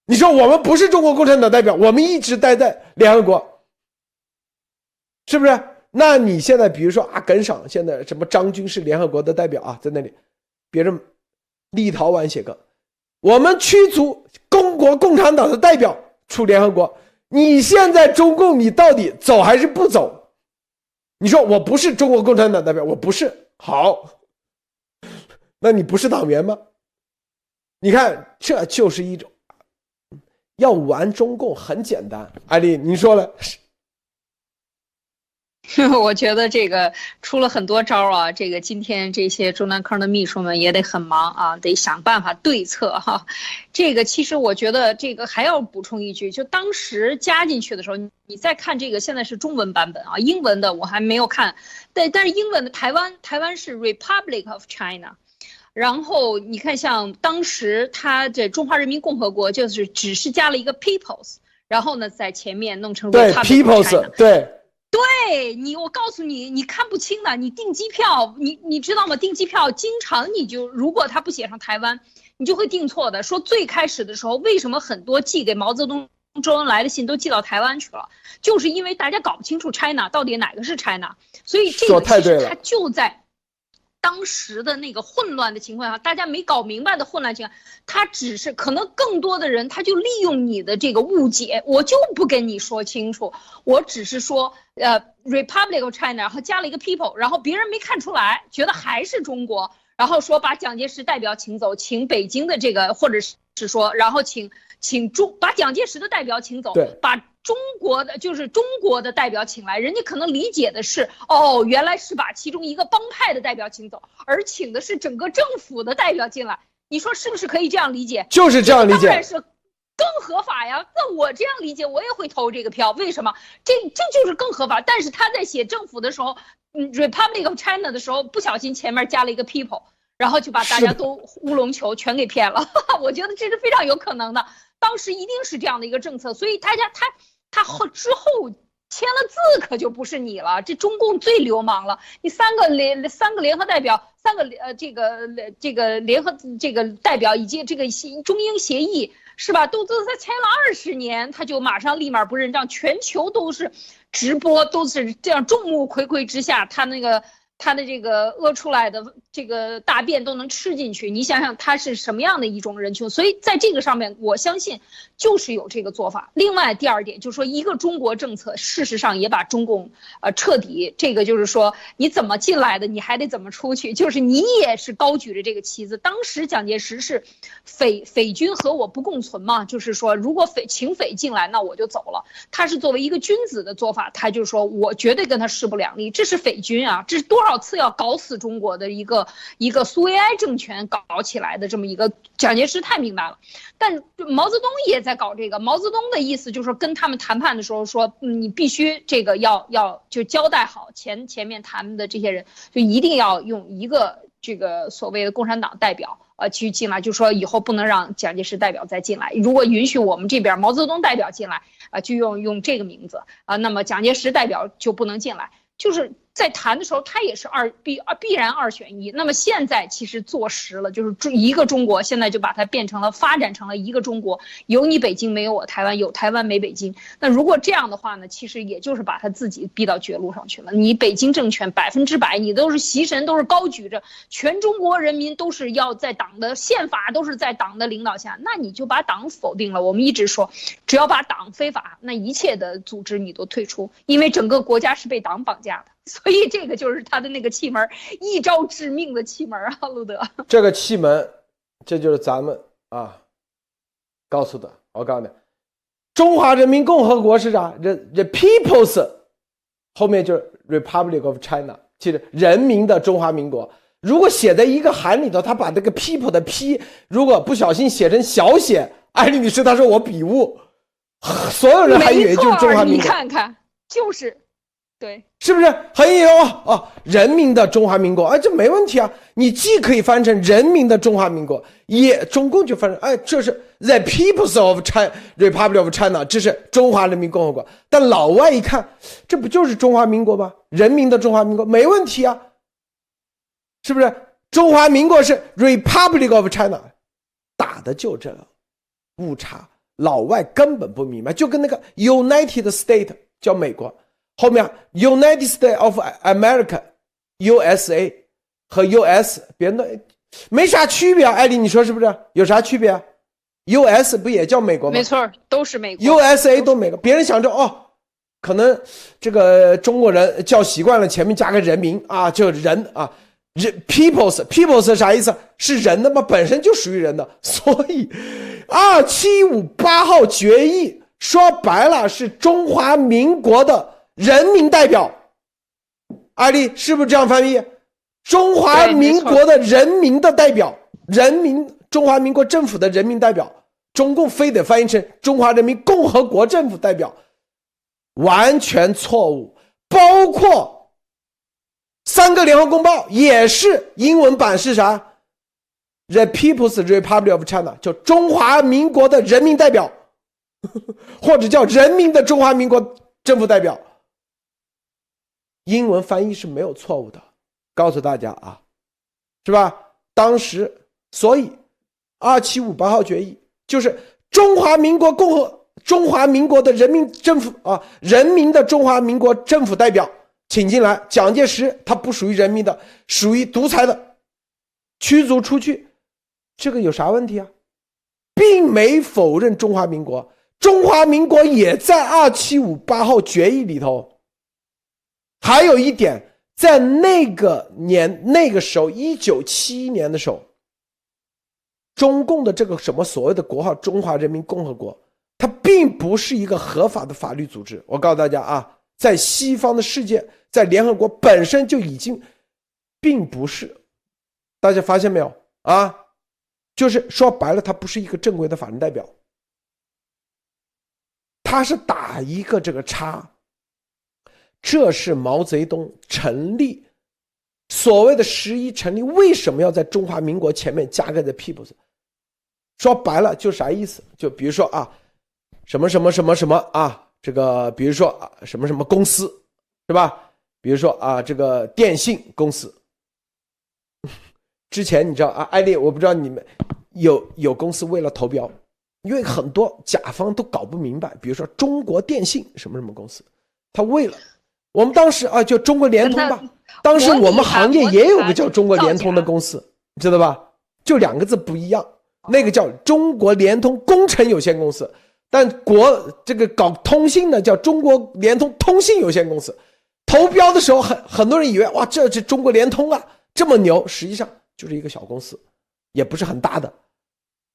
你说我们不是中国共产党代表，我们一直待在联合国。是不是？那你现在比如说啊，耿爽现在什么张军是联合国的代表啊，在那里，别人立陶宛写个，我们驱逐中国共产党的代表出联合国。你现在中共，你到底走还是不走？你说我不是中国共产党代表，我不是。好，那你不是党员吗？你看，这就是一种要玩中共很简单。艾丽，你说了。我觉得这个出了很多招啊，这个今天这些中南坑的秘书们也得很忙啊，得想办法对策哈。这个其实我觉得这个还要补充一句，就当时加进去的时候，你再看这个现在是中文版本啊，英文的我还没有看，但但是英文的台湾台湾是 Republic of China，然后你看像当时它这中华人民共和国就是只是加了一个 Peoples，然后呢在前面弄成对 Peoples 对。对你，我告诉你，你看不清的。你订机票，你你知道吗？订机票经常你就如果他不写上台湾，你就会订错的。说最开始的时候，为什么很多寄给毛泽东、周恩来的信都寄到台湾去了？就是因为大家搞不清楚 China 到底哪个是 China，所以这个其实它就在，当时的那个混乱的情况下，大家没搞明白的混乱情况，他只是可能更多的人他就利用你的这个误解，我就不跟你说清楚，我只是说呃 Republic of China，然后加了一个 people，然后别人没看出来，觉得还是中国，然后说把蒋介石代表请走，请北京的这个或者是是说，然后请请中把蒋介石的代表请走，对，把。中国的就是中国的代表请来，人家可能理解的是，哦，原来是把其中一个帮派的代表请走，而请的是整个政府的代表进来。你说是不是可以这样理解？就是这样理解，当然是更合法呀。那我这样理解，我也会投这个票。为什么？这这就是更合法。但是他在写政府的时候，嗯，Republic of China 的时候，不小心前面加了一个 people，然后就把大家都乌龙球全给骗了。我觉得这是非常有可能的。当时一定是这样的一个政策，所以大家他。他后之后签了字，可就不是你了。这中共最流氓了。你三个联三个联合代表，三个呃这个这个联合这个代表以及这个协中英协议是吧？都都他签了二十年，他就马上立马不认账。全球都是直播，都是这样众目睽睽之下，他那个。他的这个屙出来的这个大便都能吃进去，你想想他是什么样的一种人群？所以在这个上面，我相信就是有这个做法。另外，第二点就是说，一个中国政策，事实上也把中共呃彻底这个就是说，你怎么进来的，你还得怎么出去，就是你也是高举着这个旗子。当时蒋介石是匪匪军和我不共存嘛，就是说如果匪请匪进来，那我就走了。他是作为一个君子的做法，他就说我绝对跟他势不两立。这是匪军啊，这是多少？多少次要搞死中国的一个一个苏维埃政权搞起来的这么一个蒋介石太明白了，但毛泽东也在搞这个。毛泽东的意思就是说，跟他们谈判的时候说，你必须这个要要就交代好前前面谈的这些人，就一定要用一个这个所谓的共产党代表呃去进来，就说以后不能让蒋介石代表再进来。如果允许我们这边毛泽东代表进来啊，就用用这个名字啊，那么蒋介石代表就不能进来，就是。在谈的时候，他也是二必啊必然二选一。那么现在其实坐实了，就是中一个中国，现在就把它变成了发展成了一个中国，有你北京没有我台湾，有台湾没北京。那如果这样的话呢，其实也就是把他自己逼到绝路上去了。你北京政权百分之百，你都是习神，都是高举着全中国人民都是要在党的宪法都是在党的领导下，那你就把党否定了。我们一直说，只要把党非法，那一切的组织你都退出，因为整个国家是被党绑架的。所以这个就是他的那个气门，一招致命的气门啊，路德。这个气门，这就是咱们啊告诉的。我告诉你，中华人民共和国是啥？the the people's，后面就是 Republic of China，其实人民的中华民国。如果写在一个函里头，他把这个 people 的 p 如果不小心写成小写，艾丽女士她说我笔误，所有人还以为就是中华民国。你看看，就是。对，是不是很有哦？人民的中华民国，哎，这没问题啊。你既可以翻成人民的中华民国，也中共就翻成哎，这是 the people's of China Republic of China，这是中华人民共和国。但老外一看，这不就是中华民国吗？人民的中华民国没问题啊，是不是？中华民国是 Republic of China，打的就这个误差，老外根本不明白，就跟那个 United State 叫美国。后面 United States of America，USA 和 US 别的没啥区别啊，艾丽，你说是不是？有啥区别？US 不也叫美国吗？没错，都是美国。USA 都美国，别人想着哦，可能这个中国人叫习惯了，前面加个人名啊，就人啊，人 peoples peoples 啥意思？是人的吗？本身就属于人的，所以二七五八号决议说白了是中华民国的。人民代表，艾丽是不是这样翻译？中华民国的人民的代表，人民中华民国政府的人民代表，中共非得翻译成中华人民共和国政府代表，完全错误。包括三个联合公报也是英文版是啥？The People's Republic of China，叫中华民国的人民代表，或者叫人民的中华民国政府代表。英文翻译是没有错误的，告诉大家啊，是吧？当时，所以二七五八号决议就是中华民国共和中华民国的人民政府啊，人民的中华民国政府代表请进来，蒋介石他不属于人民的，属于独裁的，驱逐出去，这个有啥问题啊？并没否认中华民国，中华民国也在二七五八号决议里头。还有一点，在那个年那个时候，一九七一年的时候，中共的这个什么所谓的国号“中华人民共和国”，它并不是一个合法的法律组织。我告诉大家啊，在西方的世界。在联合国本身就已经，并不是，大家发现没有啊？就是说白了，它不是一个正规的法人代表，它是打一个这个叉。这是毛泽东成立所谓的十一成立，为什么要在中华民国前面加个的 peoples？说白了就啥意思？就比如说啊，什么什么什么什么啊，这个比如说啊，什么什么公司，是吧？比如说啊，这个电信公司，之前你知道啊，艾丽，我不知道你们有有公司为了投标，因为很多甲方都搞不明白。比如说中国电信什么什么公司，他为了我们当时啊，就中国联通吧，当时我们行业也有个叫中国联通的公司，你知道吧？就两个字不一样，那个叫中国联通工程有限公司，但国这个搞通信的叫中国联通通信有限公司。投标的时候，很很多人以为哇，这是中国联通啊，这么牛，实际上就是一个小公司，也不是很大的，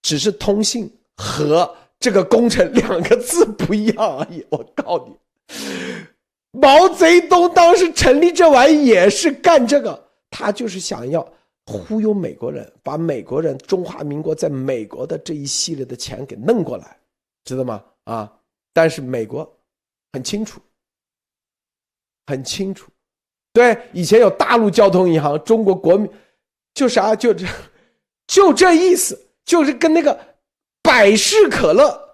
只是通信和这个工程两个字不一样而已。我告诉你，毛泽东当时成立这玩意也是干这个，他就是想要忽悠美国人，把美国人中华民国在美国的这一系列的钱给弄过来，知道吗？啊，但是美国很清楚。很清楚，对，以前有大陆交通银行，中国国民，就啥就这，就这意思，就是跟那个百事可乐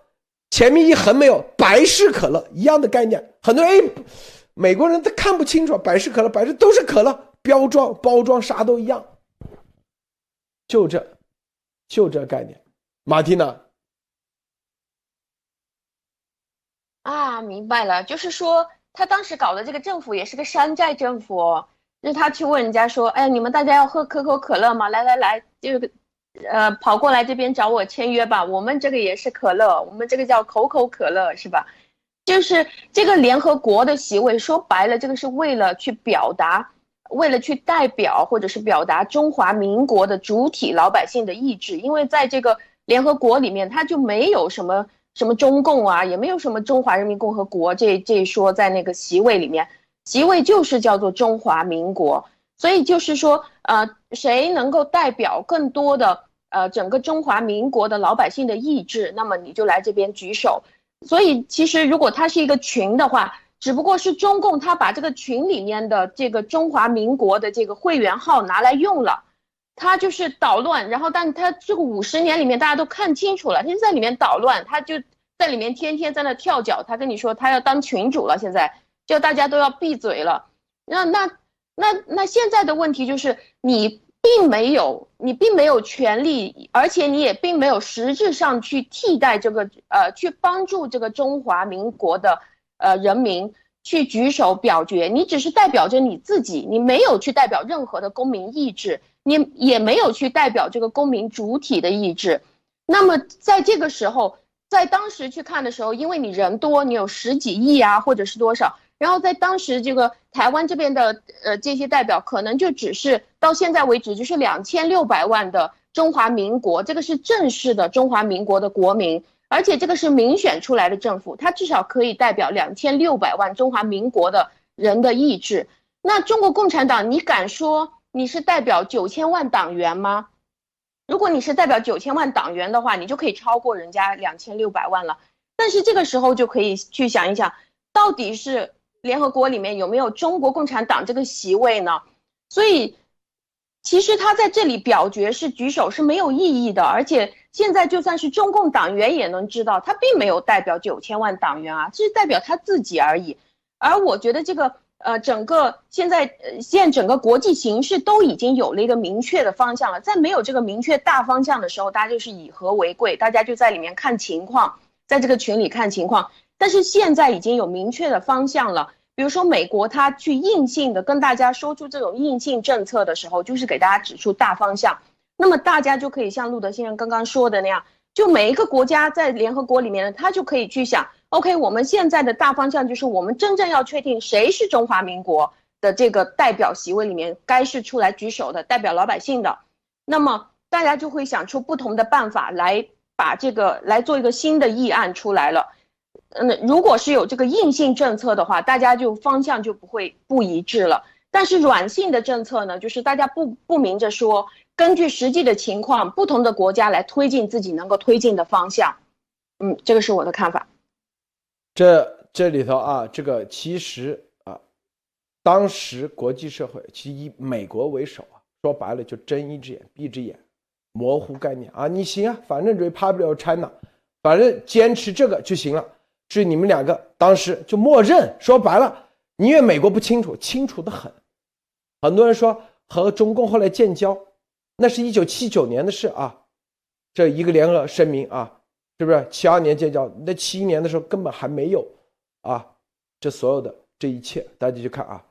前面一横没有百事可乐一样的概念。很多人哎，美国人他看不清楚，百事可乐，百事都是可乐，标装包装啥都一样，就这，就这概念。马蒂娜，啊，明白了，就是说。他当时搞的这个政府也是个山寨政府，就是他去问人家说：“哎，你们大家要喝可口可乐吗？来来来，就呃跑过来这边找我签约吧。我们这个也是可乐，我们这个叫口口可乐，是吧？就是这个联合国的席位，说白了，这个是为了去表达，为了去代表或者是表达中华民国的主体老百姓的意志，因为在这个联合国里面，他就没有什么。”什么中共啊，也没有什么中华人民共和国这这一说在那个席位里面，席位就是叫做中华民国，所以就是说，呃，谁能够代表更多的呃整个中华民国的老百姓的意志，那么你就来这边举手。所以其实如果它是一个群的话，只不过是中共他把这个群里面的这个中华民国的这个会员号拿来用了。他就是捣乱，然后，但他这个五十年里面，大家都看清楚了，他就在里面捣乱，他就在里面天天在那跳脚。他跟你说，他要当群主了，现在就大家都要闭嘴了。那那那那现在的问题就是，你并没有，你并没有权利，而且你也并没有实质上去替代这个呃，去帮助这个中华民国的呃人民去举手表决，你只是代表着你自己，你没有去代表任何的公民意志。你也没有去代表这个公民主体的意志，那么在这个时候，在当时去看的时候，因为你人多，你有十几亿啊，或者是多少，然后在当时这个台湾这边的呃这些代表，可能就只是到现在为止就是两千六百万的中华民国，这个是正式的中华民国的国民，而且这个是民选出来的政府，它至少可以代表两千六百万中华民国的人的意志。那中国共产党，你敢说？你是代表九千万党员吗？如果你是代表九千万党员的话，你就可以超过人家两千六百万了。但是这个时候就可以去想一想，到底是联合国里面有没有中国共产党这个席位呢？所以，其实他在这里表决是举手是没有意义的。而且现在就算是中共党员也能知道，他并没有代表九千万党员啊，这是代表他自己而已。而我觉得这个。呃，整个现在，呃，现整个国际形势都已经有了一个明确的方向了。在没有这个明确大方向的时候，大家就是以和为贵，大家就在里面看情况，在这个群里看情况。但是现在已经有明确的方向了，比如说美国，它去硬性的跟大家说出这种硬性政策的时候，就是给大家指出大方向。那么大家就可以像路德先生刚刚说的那样，就每一个国家在联合国里面呢，他就可以去想，OK，我们现在的大方向就是我们真正要确定谁是中华民国的这个代表席位里面该是出来举手的，代表老百姓的。那么大家就会想出不同的办法来把这个来做一个新的议案出来了。嗯，如果是有这个硬性政策的话，大家就方向就不会不一致了。但是软性的政策呢，就是大家不不明着说，根据实际的情况，不同的国家来推进自己能够推进的方向。嗯，这个是我的看法。这这里头啊，这个其实啊，当时国际社会其实以美国为首啊，说白了就睁一只眼闭一只眼，模糊概念啊。你行啊，反正 Republic China，反正坚持这个就行了。至于你们两个当时就默认，说白了，你因为美国不清楚，清楚的很。很多人说和中共后来建交，那是一九七九年的事啊，这一个联合声明啊，是不是？七二年建交，那七一年的时候根本还没有啊，这所有的这一切，大家去看啊。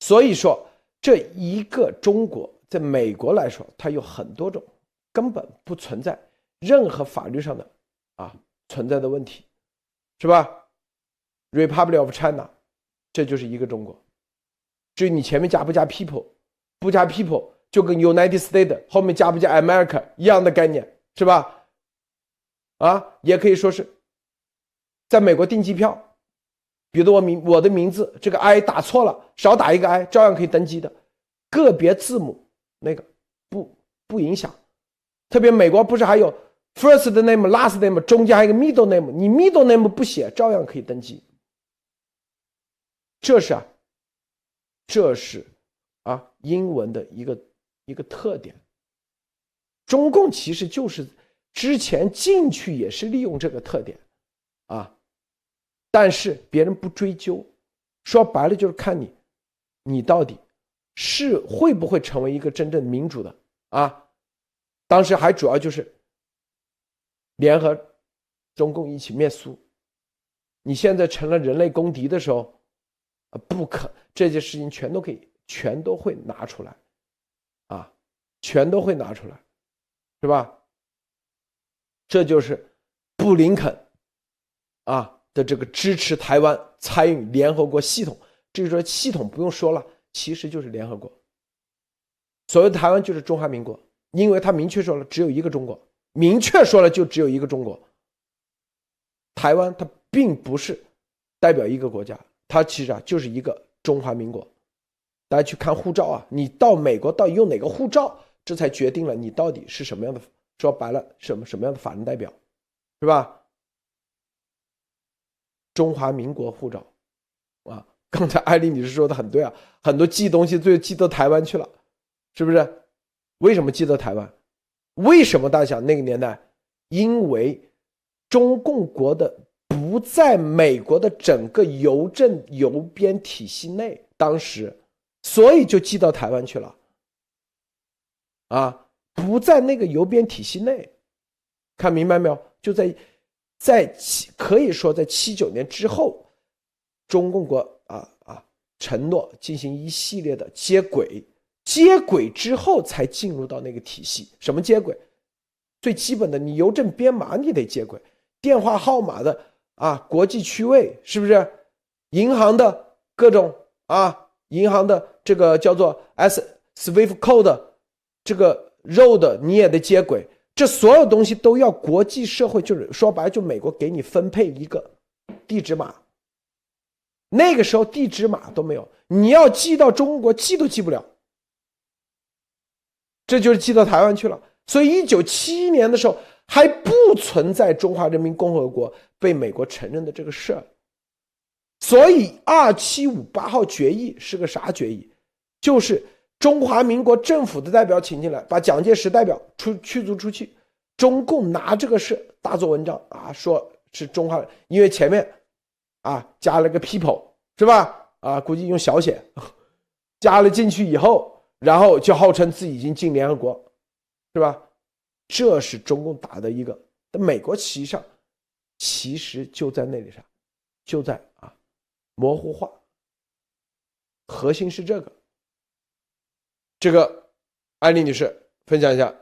所以说，这一个中国在美国来说，它有很多种根本不存在任何法律上的啊存在的问题，是吧？Republic of China，这就是一个中国。至于你前面加不加 people，不加 people，就跟 United States 后面加不加 America 一样的概念，是吧？啊，也可以说是，在美国订机票，比如我名我的名字这个 I 打错了，少打一个 I，照样可以登机的，个别字母那个不不影响。特别美国不是还有 first name、last name，中间还有一个 middle name，你 middle name 不写，照样可以登记。这是啊。这是啊，英文的一个一个特点。中共其实就是之前进去也是利用这个特点啊，但是别人不追究，说白了就是看你，你到底是会不会成为一个真正民主的啊？当时还主要就是联合中共一起灭苏，你现在成了人类公敌的时候。啊不可，这些事情全都可以，全都会拿出来，啊，全都会拿出来，是吧？这就是布林肯啊的这个支持台湾参与联合国系统，至于说系统不用说了，其实就是联合国。所谓台湾就是中华民国，因为他明确说了只有一个中国，明确说了就只有一个中国。台湾它并不是代表一个国家。它其实啊就是一个中华民国，大家去看护照啊，你到美国到底用哪个护照，这才决定了你到底是什么样的。说白了，什么什么样的法人代表，是吧？中华民国护照，啊，刚才艾丽女士说的很对啊，很多寄东西最后寄到台湾去了，是不是？为什么寄到台湾？为什么大家想那个年代？因为中共国的。不在美国的整个邮政邮编体系内，当时，所以就寄到台湾去了。啊，不在那个邮编体系内，看明白没有？就在，在七可以说在七九年之后，中共国啊啊承诺进行一系列的接轨，接轨之后才进入到那个体系。什么接轨？最基本的，你邮政编码你得接轨，电话号码的。啊，国际区位是不是？银行的各种啊，银行的这个叫做 S Swift Code，这个 Road 你也得接轨，这所有东西都要国际社会，就是说白了，就美国给你分配一个地址码。那个时候地址码都没有，你要寄到中国寄都寄不了，这就是寄到台湾去了。所以一九七一年的时候。还不存在中华人民共和国被美国承认的这个事儿，所以二七五八号决议是个啥决议？就是中华民国政府的代表请进来，把蒋介石代表出驱逐出去。中共拿这个事大做文章啊，说是中华，因为前面啊加了个 people 是吧？啊，估计用小写加了进去以后，然后就号称自己已经进联合国，是吧？这是中共打的一个，美国旗上其实就在那里上，就在啊模糊化。核心是这个。这个，艾丽女士分享一下。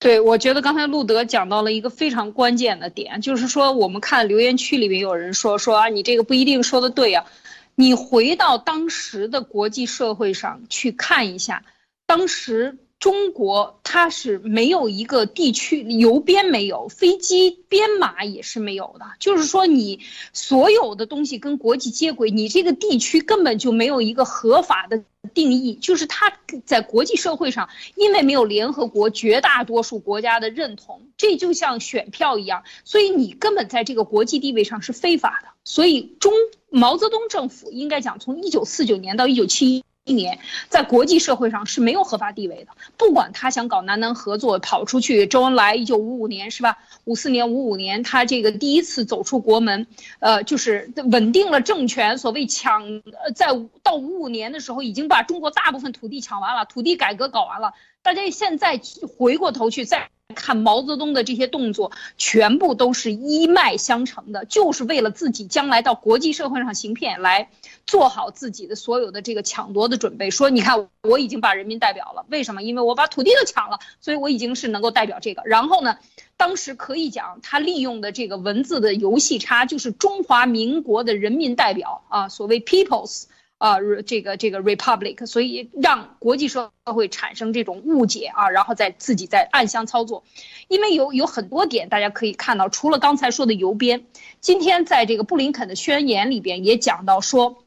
对，我觉得刚才路德讲到了一个非常关键的点，就是说我们看留言区里面有人说说啊，你这个不一定说的对呀。你回到当时的国际社会上去看一下，当时。中国它是没有一个地区邮编没有，飞机编码也是没有的。就是说，你所有的东西跟国际接轨，你这个地区根本就没有一个合法的定义。就是它在国际社会上，因为没有联合国绝大多数国家的认同，这就像选票一样，所以你根本在这个国际地位上是非法的。所以中毛泽东政府应该讲，从一九四九年到一九七一。年在国际社会上是没有合法地位的，不管他想搞南南合作，跑出去，周恩来一九五五年是吧？五四年、五五年，他这个第一次走出国门，呃，就是稳定了政权。所谓抢，呃，在到五五年的时候，已经把中国大部分土地抢完了，土地改革搞完了。大家现在回过头去再。看毛泽东的这些动作，全部都是一脉相承的，就是为了自己将来到国际社会上行骗，来做好自己的所有的这个抢夺的准备。说，你看我已经把人民代表了，为什么？因为我把土地都抢了，所以我已经是能够代表这个。然后呢，当时可以讲他利用的这个文字的游戏差，就是中华民国的人民代表啊，所谓 peoples。啊，这个这个 republic，所以让国际社会产生这种误解啊，然后再自己在暗箱操作，因为有有很多点大家可以看到，除了刚才说的邮编，今天在这个布林肯的宣言里边也讲到说，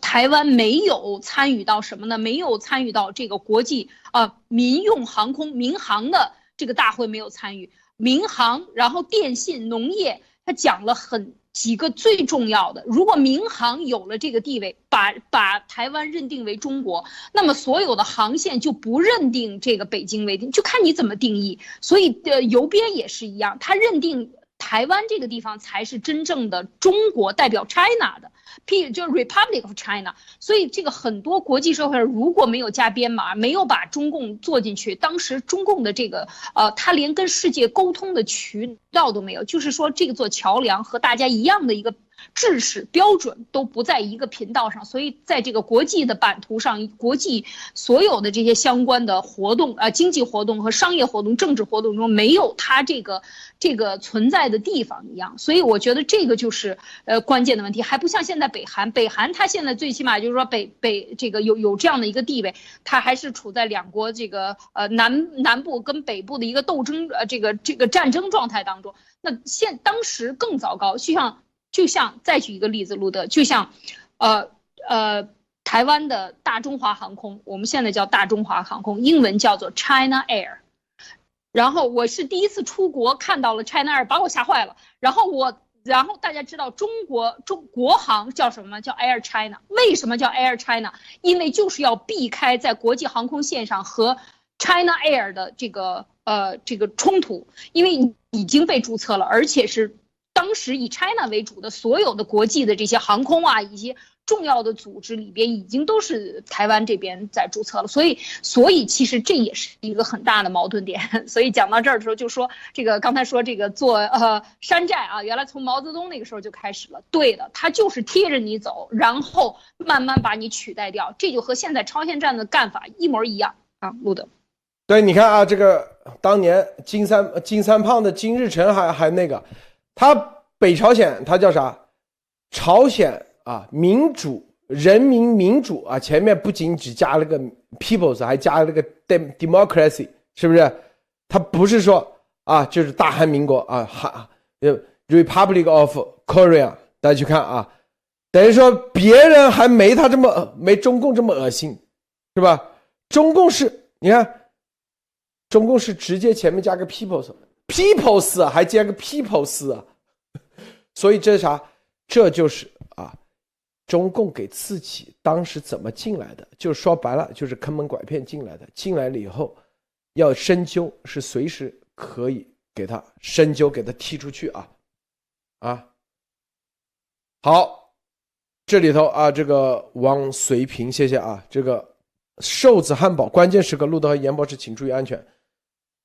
台湾没有参与到什么呢？没有参与到这个国际啊民用航空民航的这个大会没有参与，民航，然后电信、农业，他讲了很。几个最重要的，如果民航有了这个地位，把把台湾认定为中国，那么所有的航线就不认定这个北京为定，就看你怎么定义。所以，呃，邮编也是一样，他认定。台湾这个地方才是真正的中国代表 China 的，P 就 Republic of China。所以这个很多国际社会如果没有加编码，没有把中共做进去，当时中共的这个呃，他连跟世界沟通的渠道都没有，就是说这座桥梁和大家一样的一个。知识标准都不在一个频道上，所以在这个国际的版图上，国际所有的这些相关的活动啊，经济活动和商业活动、政治活动中，没有它这个这个存在的地方一样。所以我觉得这个就是呃关键的问题，还不像现在北韩，北韩它现在最起码就是说北北这个有有这样的一个地位，它还是处在两国这个呃南南部跟北部的一个斗争呃这个这个战争状态当中。那现当时更糟糕，就像。就像再举一个例子，路德，就像，呃呃，台湾的大中华航空，我们现在叫大中华航空，英文叫做 China Air。然后我是第一次出国看到了 China Air，把我吓坏了。然后我，然后大家知道中国中国航叫什么？叫 Air China。为什么叫 Air China？因为就是要避开在国际航空线上和 China Air 的这个呃这个冲突，因为已经被注册了，而且是。当时以 China 为主的所有的国际的这些航空啊，一些重要的组织里边，已经都是台湾这边在注册了。所以，所以其实这也是一个很大的矛盾点。所以讲到这儿的时候，就说这个刚才说这个做呃山寨啊，原来从毛泽东那个时候就开始了。对的，他就是贴着你走，然后慢慢把你取代掉。这就和现在朝鲜战的干法一模一样啊，路德。对，你看啊，这个当年金三金三胖的金日成还还那个。他北朝鲜，他叫啥？朝鲜啊，民主人民民主啊，前面不仅只加了个 peoples，还加了个 dem democracy，是不是？他不是说啊，就是大韩民国啊，韩 republic of Korea，大家去看啊，等于说别人还没他这么没中共这么恶心，是吧？中共是，你看，中共是直接前面加个 people's People's 还接个 peoples 啊。所以这啥？这就是啊，中共给自己当时怎么进来的？就说白了，就是坑蒙拐骗进来的。进来了以后，要深究，是随时可以给他深究，给他踢出去啊！啊，好，这里头啊，这个王随平，谢谢啊，这个瘦子汉堡，关键时刻，路德和严博士，请注意安全。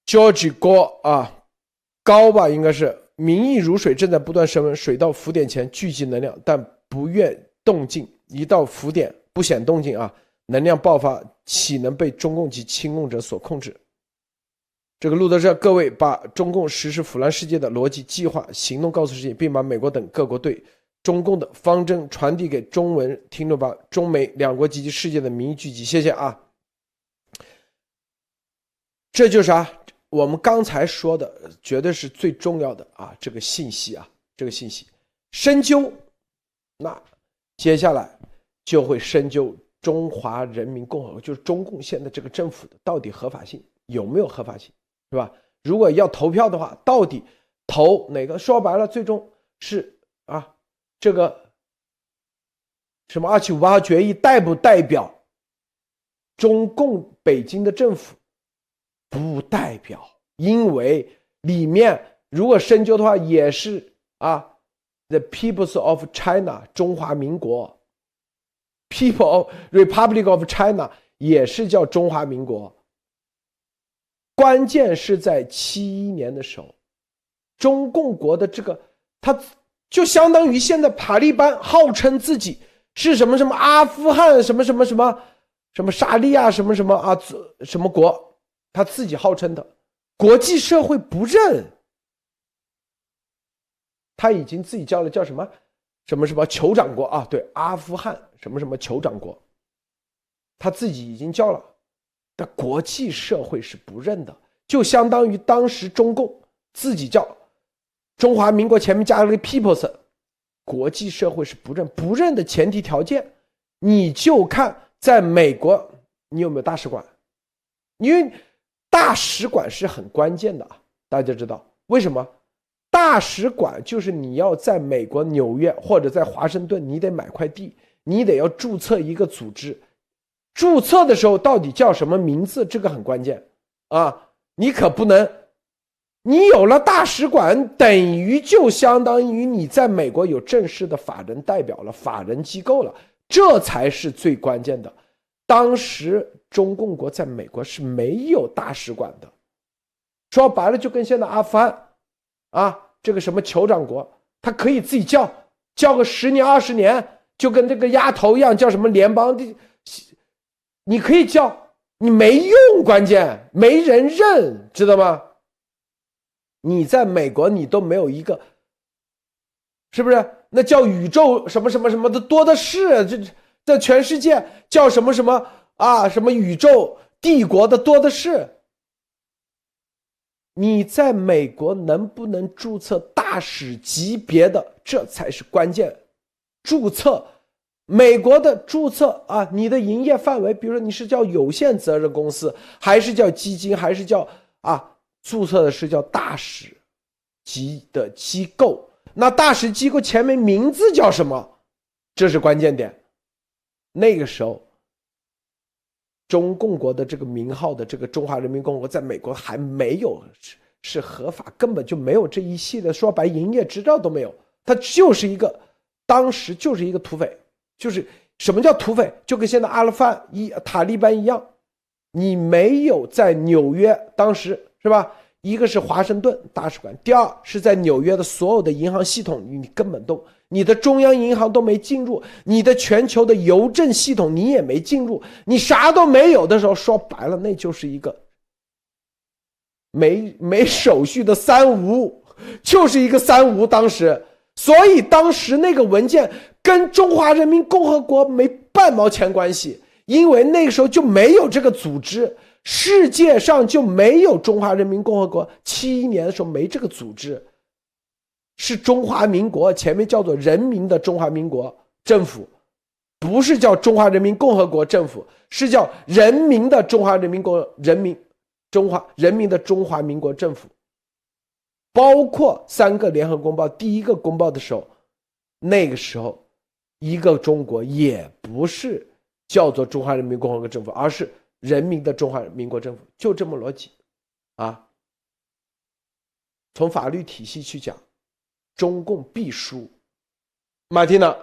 George 哥啊，高吧，应该是。民意如水，正在不断升温。水到浮点前聚集能量，但不愿动静，一到浮点不显动静啊，能量爆发岂能被中共及亲共者所控制？这个路德社各位把中共实施腐烂世界的逻辑、计划、行动告诉世界，并把美国等各国对中共的方针传递给中文听众，把中美两国及其世界的民意聚集。谢谢啊！这就是啊，我们刚才说的，绝对是最重要的啊，这个信息啊，这个信息深究，那接下来就会深究中华人民共和国，就是中共现在这个政府的到底合法性有没有合法性。是吧？如果要投票的话，到底投哪个？说白了，最终是啊，这个什么二七五八决议代不代表中共北京的政府？不代表，因为里面如果深究的话，也是啊，the peoples of China 中华民国，people Republic of China 也是叫中华民国。关键是在七一年的时候，中共国的这个，他就相当于现在塔利班号称自己是什么什么阿富汗什么什么什么什么沙利亚什么什么啊什么国，他自己号称的，国际社会不认，他已经自己叫了叫什么？什么什么酋长国。啊，对，阿富汗。什么什么酋长国，他自己已经叫了。的国际社会是不认的，就相当于当时中共自己叫。中华民国前面加了个 peoples，国际社会是不认。不认的前提条件，你就看在美国你有没有大使馆，因为大使馆是很关键的啊。大家知道为什么？大使馆就是你要在美国纽约或者在华盛顿，你得买块地，你得要注册一个组织。注册的时候到底叫什么名字？这个很关键啊！你可不能，你有了大使馆，等于就相当于你在美国有正式的法人代表了，法人机构了，这才是最关键的。当时中共国在美国是没有大使馆的，说白了就跟现在阿富汗啊这个什么酋长国，他可以自己叫叫个十年二十年，就跟这个丫头一样，叫什么联邦的。你可以叫你没用，关键没人认，知道吗？你在美国，你都没有一个，是不是？那叫宇宙什么什么什么的多的是，这在全世界叫什么什么啊？什么宇宙帝国的多的是。你在美国能不能注册大使级别的，这才是关键，注册。美国的注册啊，你的营业范围，比如说你是叫有限责任公司，还是叫基金，还是叫啊？注册的是叫大使级的机构。那大使机构前面名字叫什么？这是关键点。那个时候，中共国的这个名号的这个中华人民共和国，在美国还没有是是合法，根本就没有这一系列，说白，营业执照都没有，它就是一个，当时就是一个土匪。就是什么叫土匪？就跟现在阿拉法一塔利班一样，你没有在纽约，当时是吧？一个是华盛顿大使馆，第二是在纽约的所有的银行系统，你根本都你的中央银行都没进入，你的全球的邮政系统你也没进入，你啥都没有的时候，说白了，那就是一个没没手续的三无，就是一个三无。当时，所以当时那个文件。跟中华人民共和国没半毛钱关系，因为那个时候就没有这个组织，世界上就没有中华人民共和国。七一年的时候没这个组织，是中华民国前面叫做人民的中华民国政府，不是叫中华人民共和国政府，是叫人民的中华人民国人民中华人民的中华民国政府。包括三个联合公报，第一个公报的时候，那个时候。一个中国也不是叫做中华人民共和国政府，而是人民的中华民国政府，就这么逻辑，啊。从法律体系去讲，中共必输。马蒂娜，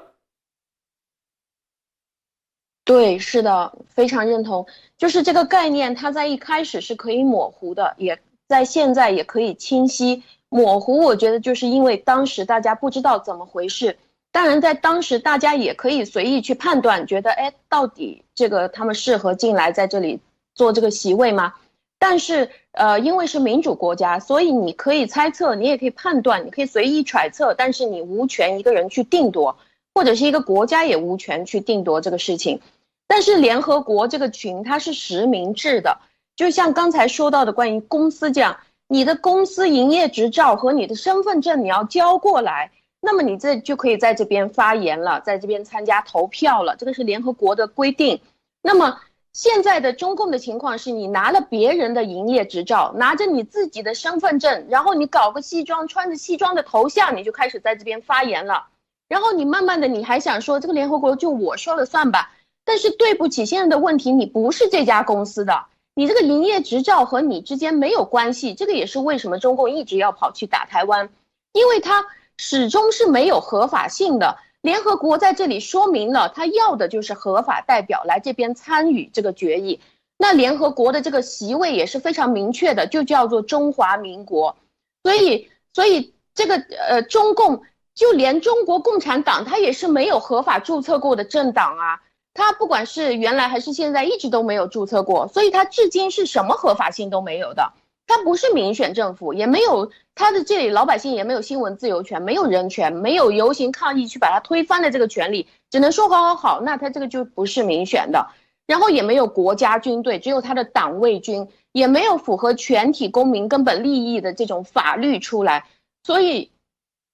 对，是的，非常认同。就是这个概念，它在一开始是可以模糊的，也在现在也可以清晰模糊。我觉得就是因为当时大家不知道怎么回事。当然，在当时大家也可以随意去判断，觉得哎，到底这个他们适合进来在这里做这个席位吗？但是，呃，因为是民主国家，所以你可以猜测，你也可以判断，你可以随意揣测，但是你无权一个人去定夺，或者是一个国家也无权去定夺这个事情。但是联合国这个群它是实名制的，就像刚才说到的关于公司这样，你的公司营业执照和你的身份证你要交过来，那么你这就可以在这边发言了，在这边参加投票了，这个是联合国的规定。那么。现在的中共的情况是你拿了别人的营业执照，拿着你自己的身份证，然后你搞个西装，穿着西装的头像，你就开始在这边发言了。然后你慢慢的，你还想说这个联合国就我说了算吧？但是对不起，现在的问题你不是这家公司的，你这个营业执照和你之间没有关系。这个也是为什么中共一直要跑去打台湾，因为它始终是没有合法性的。联合国在这里说明了，他要的就是合法代表来这边参与这个决议。那联合国的这个席位也是非常明确的，就叫做中华民国。所以，所以这个呃，中共就连中国共产党，它也是没有合法注册过的政党啊。它不管是原来还是现在，一直都没有注册过，所以它至今是什么合法性都没有的。他不是民选政府，也没有他的这里老百姓也没有新闻自由权，没有人权，没有游行抗议去把他推翻的这个权利，只能说好好好，那他这个就不是民选的，然后也没有国家军队，只有他的党卫军，也没有符合全体公民根本利益的这种法律出来，所以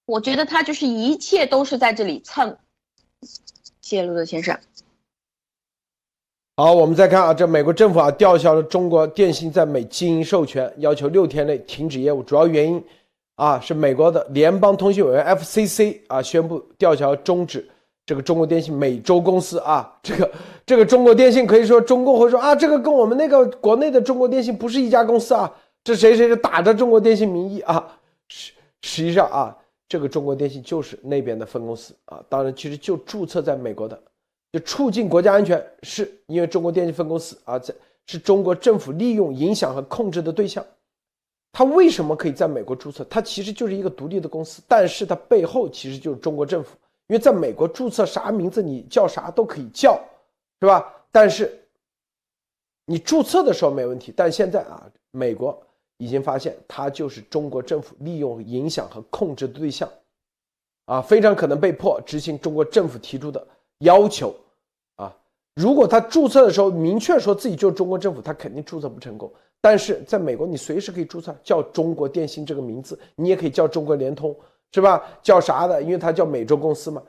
我觉得他就是一切都是在这里蹭。谢陆德先生。好，我们再看啊，这美国政府啊吊销了中国电信在美经营授权，要求六天内停止业务。主要原因啊是美国的联邦通信委员 FCC 啊宣布吊销终止这个中国电信美洲公司啊，这个这个中国电信可以说中共会说啊，这个跟我们那个国内的中国电信不是一家公司啊，这谁谁是打着中国电信名义啊，实实际上啊，这个中国电信就是那边的分公司啊，当然其实就注册在美国的。就促进国家安全，是因为中国电信分公司啊，在是中国政府利用、影响和控制的对象。它为什么可以在美国注册？它其实就是一个独立的公司，但是它背后其实就是中国政府。因为在美国注册啥名字，你叫啥都可以叫，是吧？但是你注册的时候没问题，但现在啊，美国已经发现它就是中国政府利用、影响和控制的对象，啊，非常可能被迫执行中国政府提出的。要求，啊，如果他注册的时候明确说自己就是中国政府，他肯定注册不成功。但是在美国，你随时可以注册叫中国电信这个名字，你也可以叫中国联通，是吧？叫啥的？因为它叫美洲公司嘛，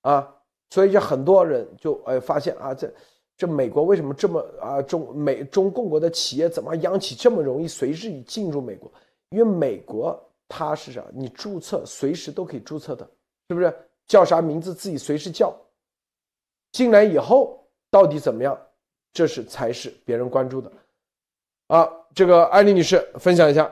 啊，所以就很多人就哎发现啊，这这美国为什么这么啊中美中共国的企业怎么央企这么容易随时进入美国？因为美国它是啥？你注册随时都可以注册的，是不是？叫啥名字自己随时叫。进来以后到底怎么样？这是才是别人关注的，啊，这个艾丽女士分享一下。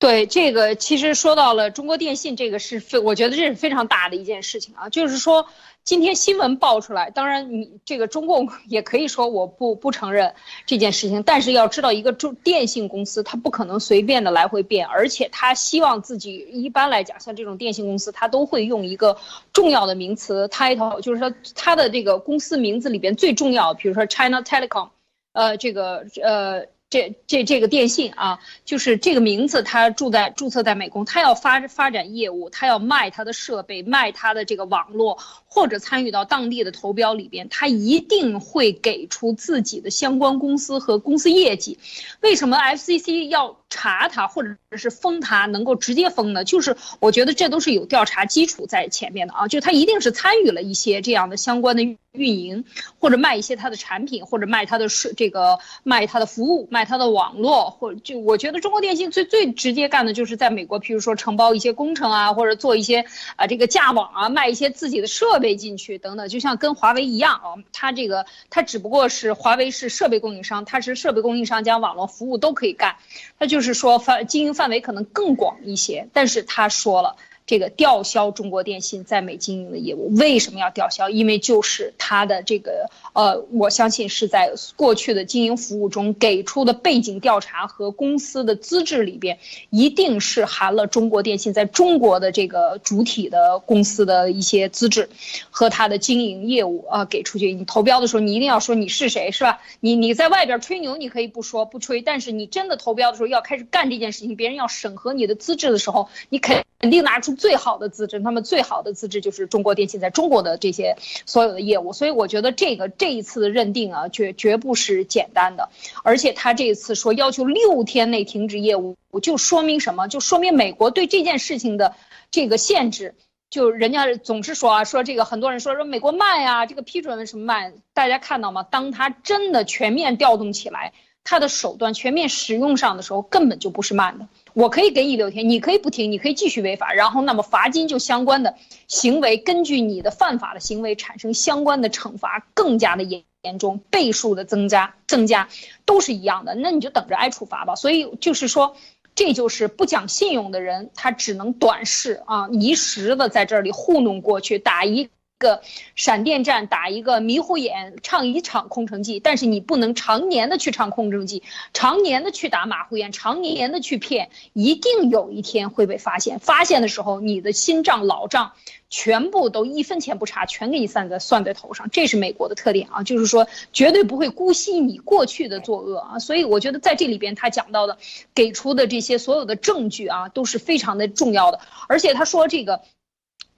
对这个，其实说到了中国电信，这个是非，我觉得这是非常大的一件事情啊。就是说，今天新闻爆出来，当然你这个中共 也可以说我不不承认这件事情，但是要知道，一个中电信公司，它不可能随便的来回变，而且他希望自己一般来讲，像这种电信公司，它都会用一个重要的名词 title，就是说它的这个公司名字里边最重要，比如说 China Telecom，呃，这个呃。这这这个电信啊，就是这个名字，他住在注册在美工，他要发发展业务，他要卖他的设备，卖他的这个网络，或者参与到当地的投标里边，他一定会给出自己的相关公司和公司业绩。为什么 FCC 要？查他，或者是封他，能够直接封的，就是我觉得这都是有调查基础在前面的啊，就他一定是参与了一些这样的相关的运营，或者卖一些他的产品，或者卖他的是这个卖他的服务，卖他的网络，或者就我觉得中国电信最最直接干的就是在美国，譬如说承包一些工程啊，或者做一些啊这个架网啊，卖一些自己的设备进去等等，就像跟华为一样啊，它这个它只不过是华为是设备供应商，它是设备供应商将网络服务都可以干，他就。是说范经营范围可能更广一些，但是他说了，这个吊销中国电信在美经营的业务。为什么要吊销？因为就是它的这个呃，我相信是在过去的经营服务中给出的背景调查和公司的资质里边，一定是含了中国电信在中国的这个主体的公司的一些资质和它的经营业务啊给出去。你投标的时候，你一定要说你是谁，是吧？你你在外边吹牛，你可以不说不吹，但是你真的投标的时候要开始干这件事情，别人要审核你的资质的时候，你肯定拿出最好的资质。那么最好的资质就是中国电信在中国的这些所有的业务。所以我觉得这个这一次的认定啊，绝绝不是简单的。而且他这一次说要求六天内停止业务，就说明什么？就说明美国对这件事情的这个限制。就人家总是说啊，说这个很多人说说美国慢呀，这个批准为什么慢？大家看到吗？当他真的全面调动起来，他的手段全面使用上的时候，根本就不是慢的。我可以给你六天，你可以不停，你可以继续违法，然后那么罚金就相关的行为，根据你的犯法的行为产生相关的惩罚，更加的严严重，倍数的增加增加，都是一样的。那你就等着挨处罚吧。所以就是说。这就是不讲信用的人，他只能短视啊，一时的在这里糊弄过去，打一个闪电战，打一个迷糊眼，唱一场空城计。但是你不能常年的去唱空城计，常年的去打马虎眼，常年的去骗，一定有一天会被发现。发现的时候，你的新账老账。全部都一分钱不差，全给你算在算在头上，这是美国的特点啊，就是说绝对不会姑息你过去的作恶啊，所以我觉得在这里边他讲到的，给出的这些所有的证据啊，都是非常的重要的，而且他说这个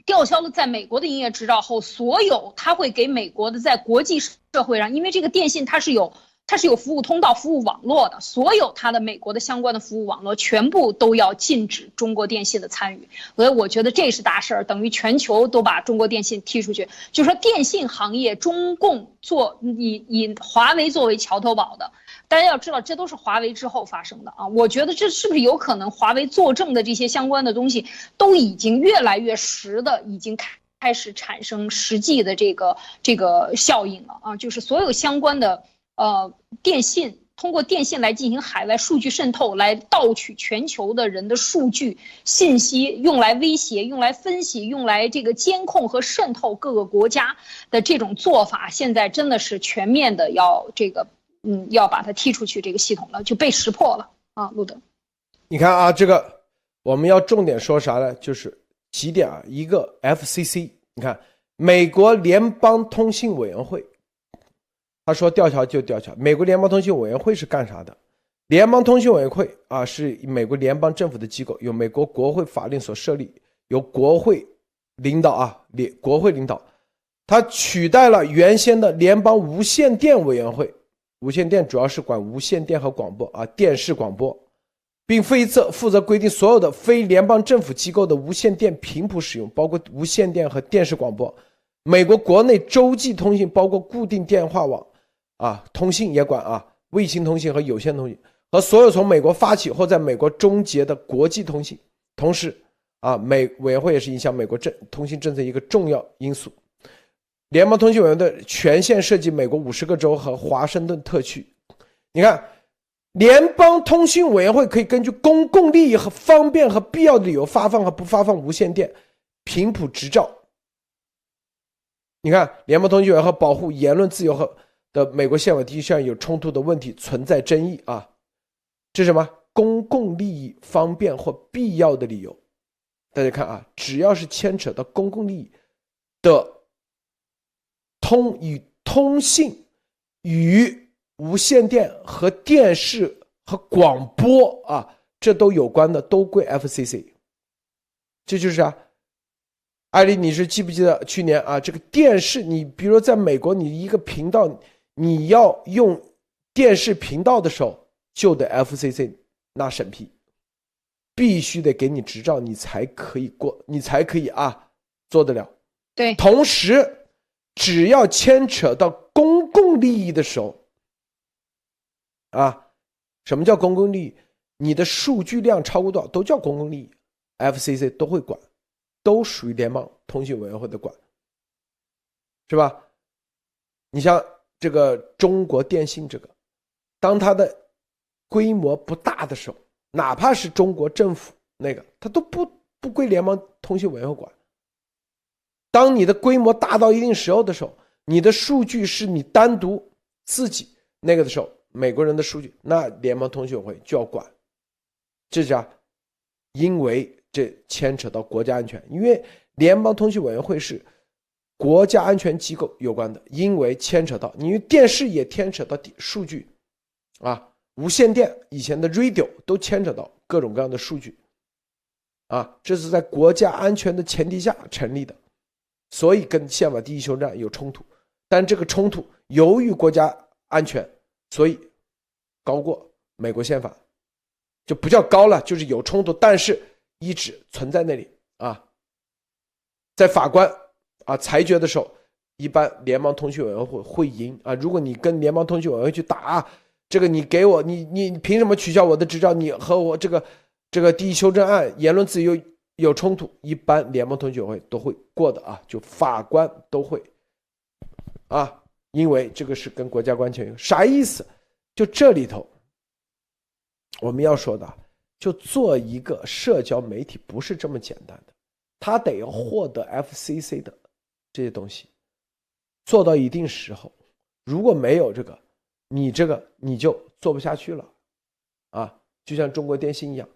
吊销了在美国的营业执照后，所有他会给美国的在国际社会上，因为这个电信它是有。它是有服务通道、服务网络的，所有它的美国的相关的服务网络全部都要禁止中国电信的参与，所以我觉得这是大事儿，等于全球都把中国电信踢出去。就说电信行业，中共做以以华为作为桥头堡的，大家要知道，这都是华为之后发生的啊。我觉得这是不是有可能，华为作证的这些相关的东西，都已经越来越实的，已经开开始产生实际的这个这个效应了啊，就是所有相关的。呃，电信通过电信来进行海外数据渗透，来盗取全球的人的数据信息，用来威胁、用来分析、用来这个监控和渗透各个国家的这种做法，现在真的是全面的要这个，嗯，要把它踢出去这个系统了，就被识破了啊，路德。你看啊，这个我们要重点说啥呢？就是几点啊，一个 FCC，你看美国联邦通信委员会。他说吊桥就吊桥。美国联邦通信委员会是干啥的？联邦通信委员会啊，是美国联邦政府的机构，由美国国会法令所设立，由国会领导啊，联国会领导。它取代了原先的联邦无线电委员会。无线电主要是管无线电和广播啊，电视广播，并负责负责规定所有的非联邦政府机构的无线电频谱使用，包括无线电和电视广播。美国国内洲际通信包括固定电话网。啊，通信也管啊，卫星通信和有线通信和所有从美国发起或在美国终结的国际通信。同时，啊，美委员会也是影响美国政通信政策一个重要因素。联邦通信委员会权限涉及美国五十个州和华盛顿特区。你看，联邦通信委员会可以根据公共利益和方便和必要的理由发放和不发放无线电频谱执照。你看，联邦通信委员会保护言论自由和。的美国宪法第一项有冲突的问题存在争议啊，这是什么？公共利益、方便或必要的理由。大家看啊，只要是牵扯到公共利益的通与通信与无线电和电视和广播啊，这都有关的，都归 FCC。这就是啊，艾丽，你是记不记得去年啊？这个电视，你比如在美国，你一个频道。你要用电视频道的时候，就得 FCC 那审批，必须得给你执照，你才可以过，你才可以啊做得了。对，同时只要牵扯到公共利益的时候，啊，什么叫公共利益？你的数据量超过多少都叫公共利益，FCC 都会管，都属于联邦通信委员会的管，是吧？你像。这个中国电信这个，当它的规模不大的时候，哪怕是中国政府那个，它都不不归联邦通讯委员会管。当你的规模大到一定时候的时候，你的数据是你单独自己那个的时候，美国人的数据，那联邦通讯委员会就要管。这叫，因为这牵扯到国家安全，因为联邦通讯委员会是国家安全机构有关的，因为牵扯到，因为电视也牵扯到数据，啊，无线电以前的 radio 都牵扯到各种各样的数据，啊，这是在国家安全的前提下成立的。所以跟宪法第一修正案有冲突，但这个冲突由于国家安全，所以高过美国宪法，就不叫高了，就是有冲突，但是一直存在那里啊。在法官啊裁决的时候，一般联邦通讯委员会会赢啊。如果你跟联邦通讯委员会去打，这个你给我你你凭什么取消我的执照？你和我这个这个第一修正案言论自由。有冲突，一般联盟同学会都会过的啊，就法官都会啊，因为这个是跟国家安全有啥意思？就这里头我们要说的，就做一个社交媒体不是这么简单的，他得要获得 FCC 的这些东西，做到一定时候，如果没有这个，你这个你就做不下去了啊，就像中国电信一样。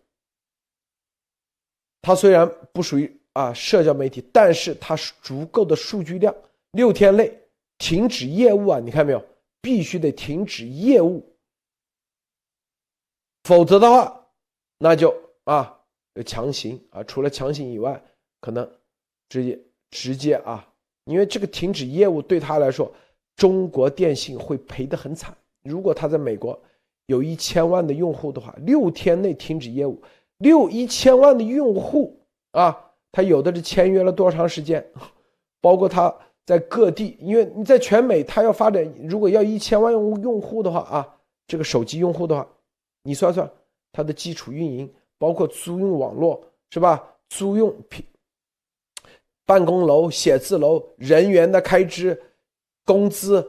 它虽然不属于啊社交媒体，但是它是足够的数据量，六天内停止业务啊！你看没有？必须得停止业务，否则的话，那就啊强行啊，除了强行以外，可能直接直接啊，因为这个停止业务对他来说，中国电信会赔得很惨。如果他在美国有一千万的用户的话，六天内停止业务。六一千万的用户啊，他有的是签约了多长时间？包括他在各地，因为你在全美，他要发展，如果要一千万用用户的话啊，这个手机用户的话，你算算他的基础运营，包括租用网络是吧？租用平办公楼、写字楼人员的开支、工资，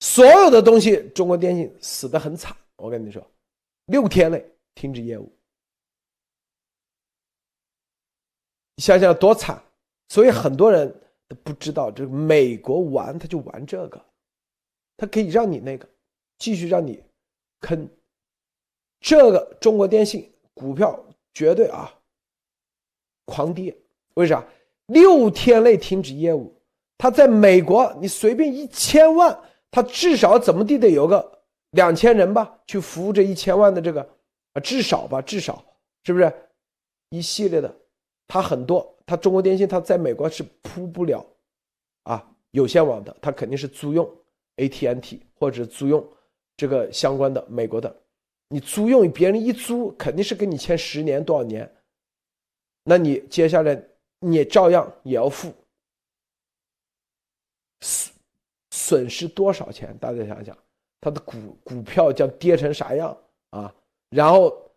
所有的东西，中国电信死得很惨。我跟你说，六天内停止业务。想想多惨，所以很多人都不知道，这美国玩他就玩这个，他可以让你那个继续让你坑，这个中国电信股票绝对啊狂跌，为啥？六天内停止业务，他在美国你随便一千万，他至少怎么地得有个两千人吧，去服务这一千万的这个啊，至少吧，至少是不是？一系列的？它很多，它中国电信它在美国是铺不了，啊有线网的，它肯定是租用 AT&T 或者租用这个相关的美国的，你租用别人一租肯定是跟你签十年多少年，那你接下来你照样也要付，损损失多少钱？大家想想，它的股股票将跌成啥样啊？然后。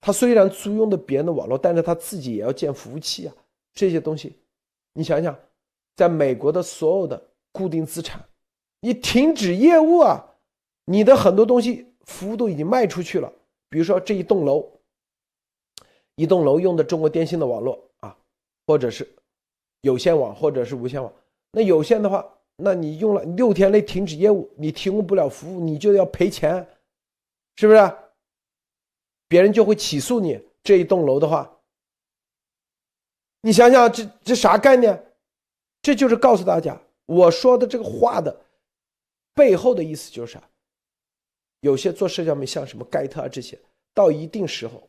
他虽然租用的别人的网络，但是他自己也要建服务器啊，这些东西，你想想，在美国的所有的固定资产，你停止业务啊，你的很多东西服务都已经卖出去了。比如说这一栋楼，一栋楼用的中国电信的网络啊，或者是有线网，或者是无线网。那有线的话，那你用了六天内停止业务，你提供不了服务，你就要赔钱，是不是？别人就会起诉你这一栋楼的话，你想想这这啥概念？这就是告诉大家，我说的这个话的背后的意思就是啥？有些做社交媒体，像什么盖特啊这些，到一定时候，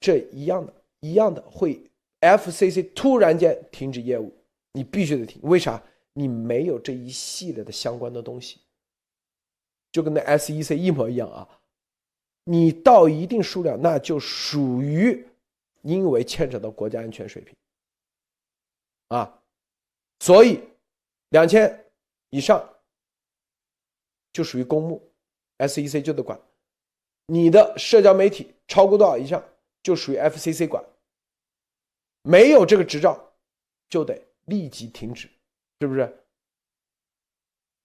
这一样的一样的会 FCC 突然间停止业务，你必须得停。为啥？你没有这一系列的相关的东西，就跟那 SEC 一模一样啊。你到一定数量，那就属于因为牵扯到国家安全水平啊，所以两千以上就属于公募，SEC 就得管。你的社交媒体超过多少以上，就属于 FCC 管。没有这个执照，就得立即停止，是不是？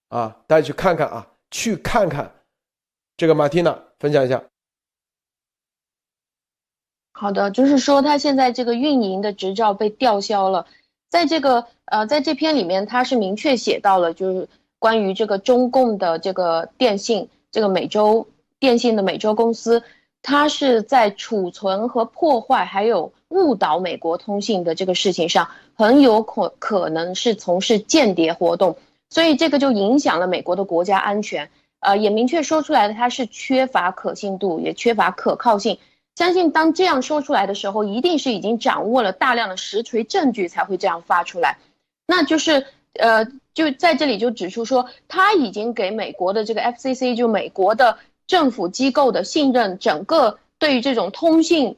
啊，大家去看看啊，去看看这个马蒂娜分享一下。好的，就是说他现在这个运营的执照被吊销了，在这个呃，在这篇里面，他是明确写到了，就是关于这个中共的这个电信，这个美洲电信的美洲公司，它是在储存和破坏，还有误导美国通信的这个事情上，很有可可能是从事间谍活动，所以这个就影响了美国的国家安全，呃，也明确说出来了，它是缺乏可信度，也缺乏可靠性。相信当这样说出来的时候，一定是已经掌握了大量的实锤证据才会这样发出来。那就是，呃，就在这里就指出说，他已经给美国的这个 FCC，就美国的政府机构的信任，整个对于这种通信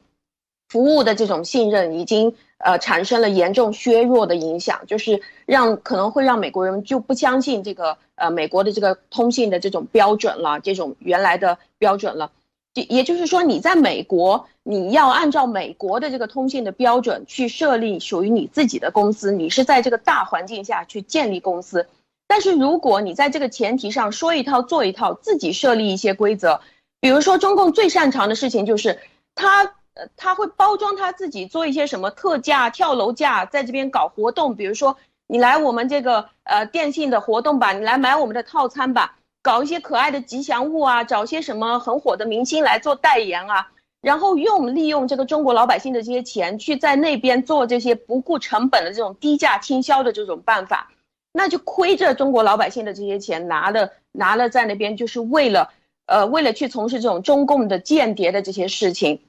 服务的这种信任，已经呃产生了严重削弱的影响，就是让可能会让美国人就不相信这个呃美国的这个通信的这种标准了，这种原来的标准了。也就是说，你在美国，你要按照美国的这个通信的标准去设立属于你自己的公司，你是在这个大环境下去建立公司。但是如果你在这个前提上说一套做一套，自己设立一些规则，比如说中共最擅长的事情就是他呃他会包装他自己做一些什么特价、跳楼价，在这边搞活动，比如说你来我们这个呃电信的活动吧，你来买我们的套餐吧。搞一些可爱的吉祥物啊，找些什么很火的明星来做代言啊，然后用利用这个中国老百姓的这些钱去在那边做这些不顾成本的这种低价倾销的这种办法，那就亏着中国老百姓的这些钱拿了拿了在那边，就是为了呃为了去从事这种中共的间谍的这些事情，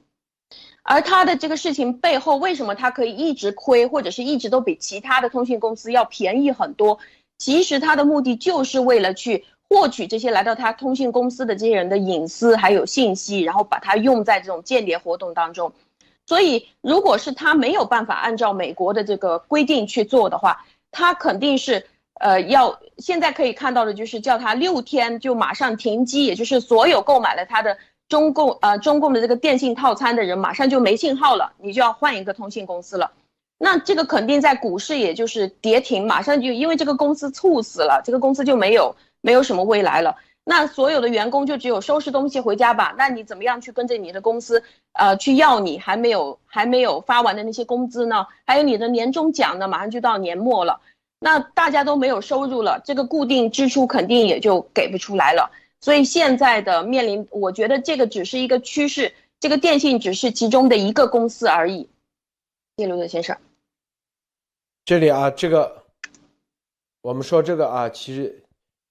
而他的这个事情背后，为什么他可以一直亏，或者是一直都比其他的通信公司要便宜很多？其实他的目的就是为了去。获取这些来到他通信公司的这些人的隐私还有信息，然后把它用在这种间谍活动当中。所以，如果是他没有办法按照美国的这个规定去做的话，他肯定是呃要现在可以看到的就是叫他六天就马上停机，也就是所有购买了他的中共呃中共的这个电信套餐的人马上就没信号了，你就要换一个通信公司了。那这个肯定在股市也就是跌停，马上就因为这个公司猝死了，这个公司就没有。没有什么未来了，那所有的员工就只有收拾东西回家吧。那你怎么样去跟着你的公司，呃，去要你还没有还没有发完的那些工资呢？还有你的年终奖呢？马上就到年末了，那大家都没有收入了，这个固定支出肯定也就给不出来了。所以现在的面临，我觉得这个只是一个趋势，这个电信只是其中的一个公司而已。谢刘德先生，这里啊，这个我们说这个啊，其实。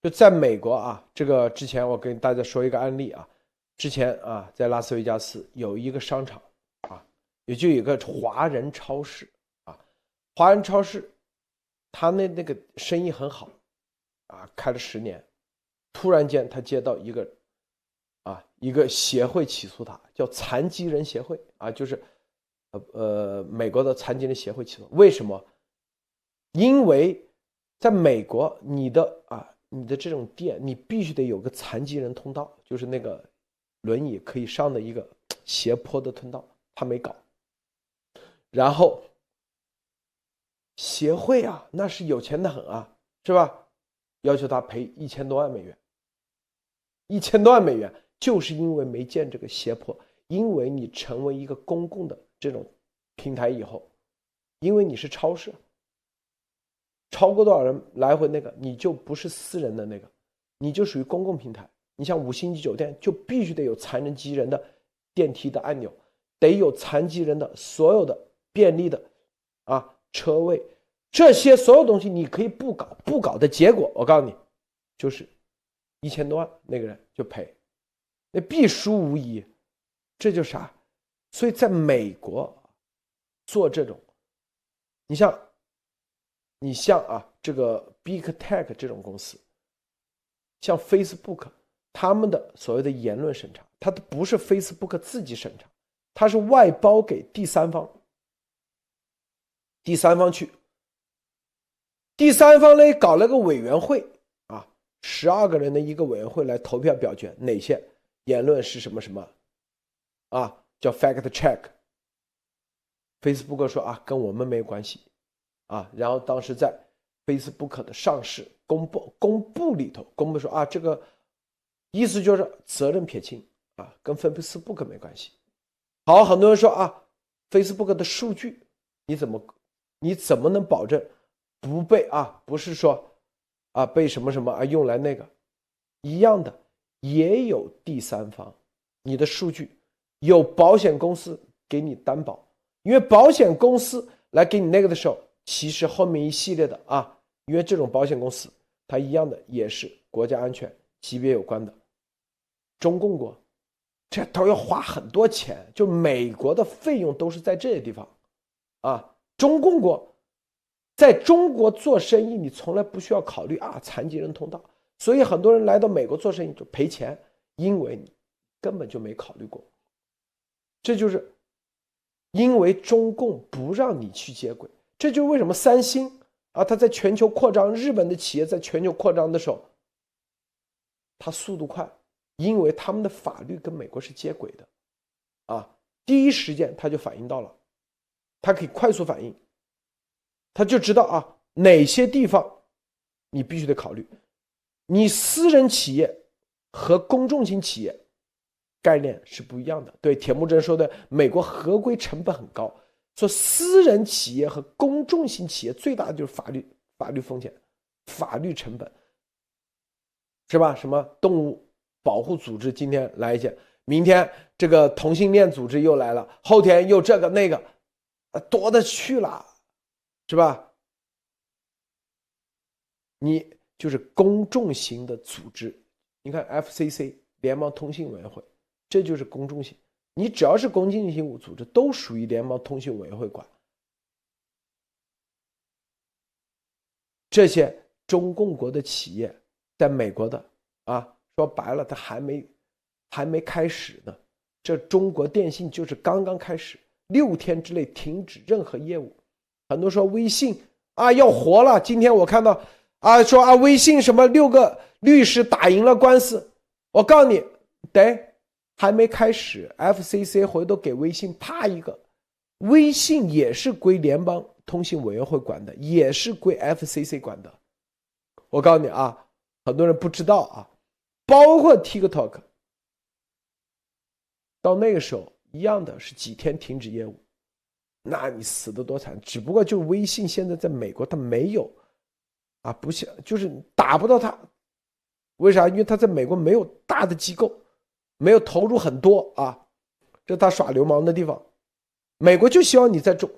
就在美国啊，这个之前我跟大家说一个案例啊，之前啊，在拉斯维加斯有一个商场啊，也就有个华人超市啊，华人超市，他那那个生意很好啊，开了十年，突然间他接到一个啊一个协会起诉他，叫残疾人协会啊，就是呃呃美国的残疾人协会起诉，为什么？因为在美国你的啊。你的这种店，你必须得有个残疾人通道，就是那个轮椅可以上的一个斜坡的通道，他没搞。然后协会啊，那是有钱的很啊，是吧？要求他赔一千多万美元，一千多万美元，就是因为没建这个胁迫，因为你成为一个公共的这种平台以后，因为你是超市。超过多少人来回那个，你就不是私人的那个，你就属于公共平台。你像五星级酒店，就必须得有残疾人的电梯的按钮，得有残疾人的所有的便利的啊车位，这些所有东西你可以不搞，不搞的结果，我告诉你，就是一千多万那个人就赔，那必输无疑。这就啥？所以在美国做这种，你像。你像啊，这个 Big Tech 这种公司，像 Facebook，他们的所谓的言论审查，它都不是 Facebook 自己审查，它是外包给第三方，第三方去，第三方呢搞了个委员会，十二个人的一个委员会来投票表决哪些言论是什么什么，啊，叫 Fact Check，Facebook 说啊，跟我们没有关系。啊，然后当时在 Facebook 的上市公布公布里头公布说啊，这个意思就是责任撇清啊，跟 Facebook 没关系。好，很多人说啊，Facebook 的数据，你怎么你怎么能保证不被啊？不是说啊被什么什么啊用来那个一样的，也有第三方，你的数据有保险公司给你担保，因为保险公司来给你那个的时候，其实后面一系列的啊，因为这种保险公司它一样的也是国家安全级别有关的，中共国。这都要花很多钱，就美国的费用都是在这些地方，啊，中共国，在中国做生意，你从来不需要考虑啊残疾人通道，所以很多人来到美国做生意就赔钱，因为你根本就没考虑过，这就是因为中共不让你去接轨，这就是为什么三星啊，它在全球扩张，日本的企业在全球扩张的时候，它速度快。因为他们的法律跟美国是接轨的，啊，第一时间他就反应到了，他可以快速反应，他就知道啊哪些地方你必须得考虑，你私人企业和公众型企业概念是不一样的。对铁木真说的，美国合规成本很高，说私人企业和公众型企业最大的就是法律法律风险、法律成本，是吧？什么动物？保护组织今天来一些，明天这个同性恋组织又来了，后天又这个那个，多的去了，是吧？你就是公众型的组织，你看 FCC 联邦通信委员会，这就是公众型。你只要是公众性组织，都属于联邦通信委员会管。这些中共国的企业，在美国的啊。说白了，它还没，还没开始呢。这中国电信就是刚刚开始，六天之内停止任何业务。很多说微信啊要活了，今天我看到啊说啊微信什么六个律师打赢了官司。我告诉你，得还没开始，FCC 回头给微信啪一个，微信也是归联邦通信委员会管的，也是归 FCC 管的。我告诉你啊，很多人不知道啊。包括 TikTok，到那个时候一样的是几天停止业务，那你死的多惨！只不过就微信现在在美国它没有，啊，不像就是打不到它，为啥？因为它在美国没有大的机构，没有投入很多啊，这他耍流氓的地方。美国就希望你在中，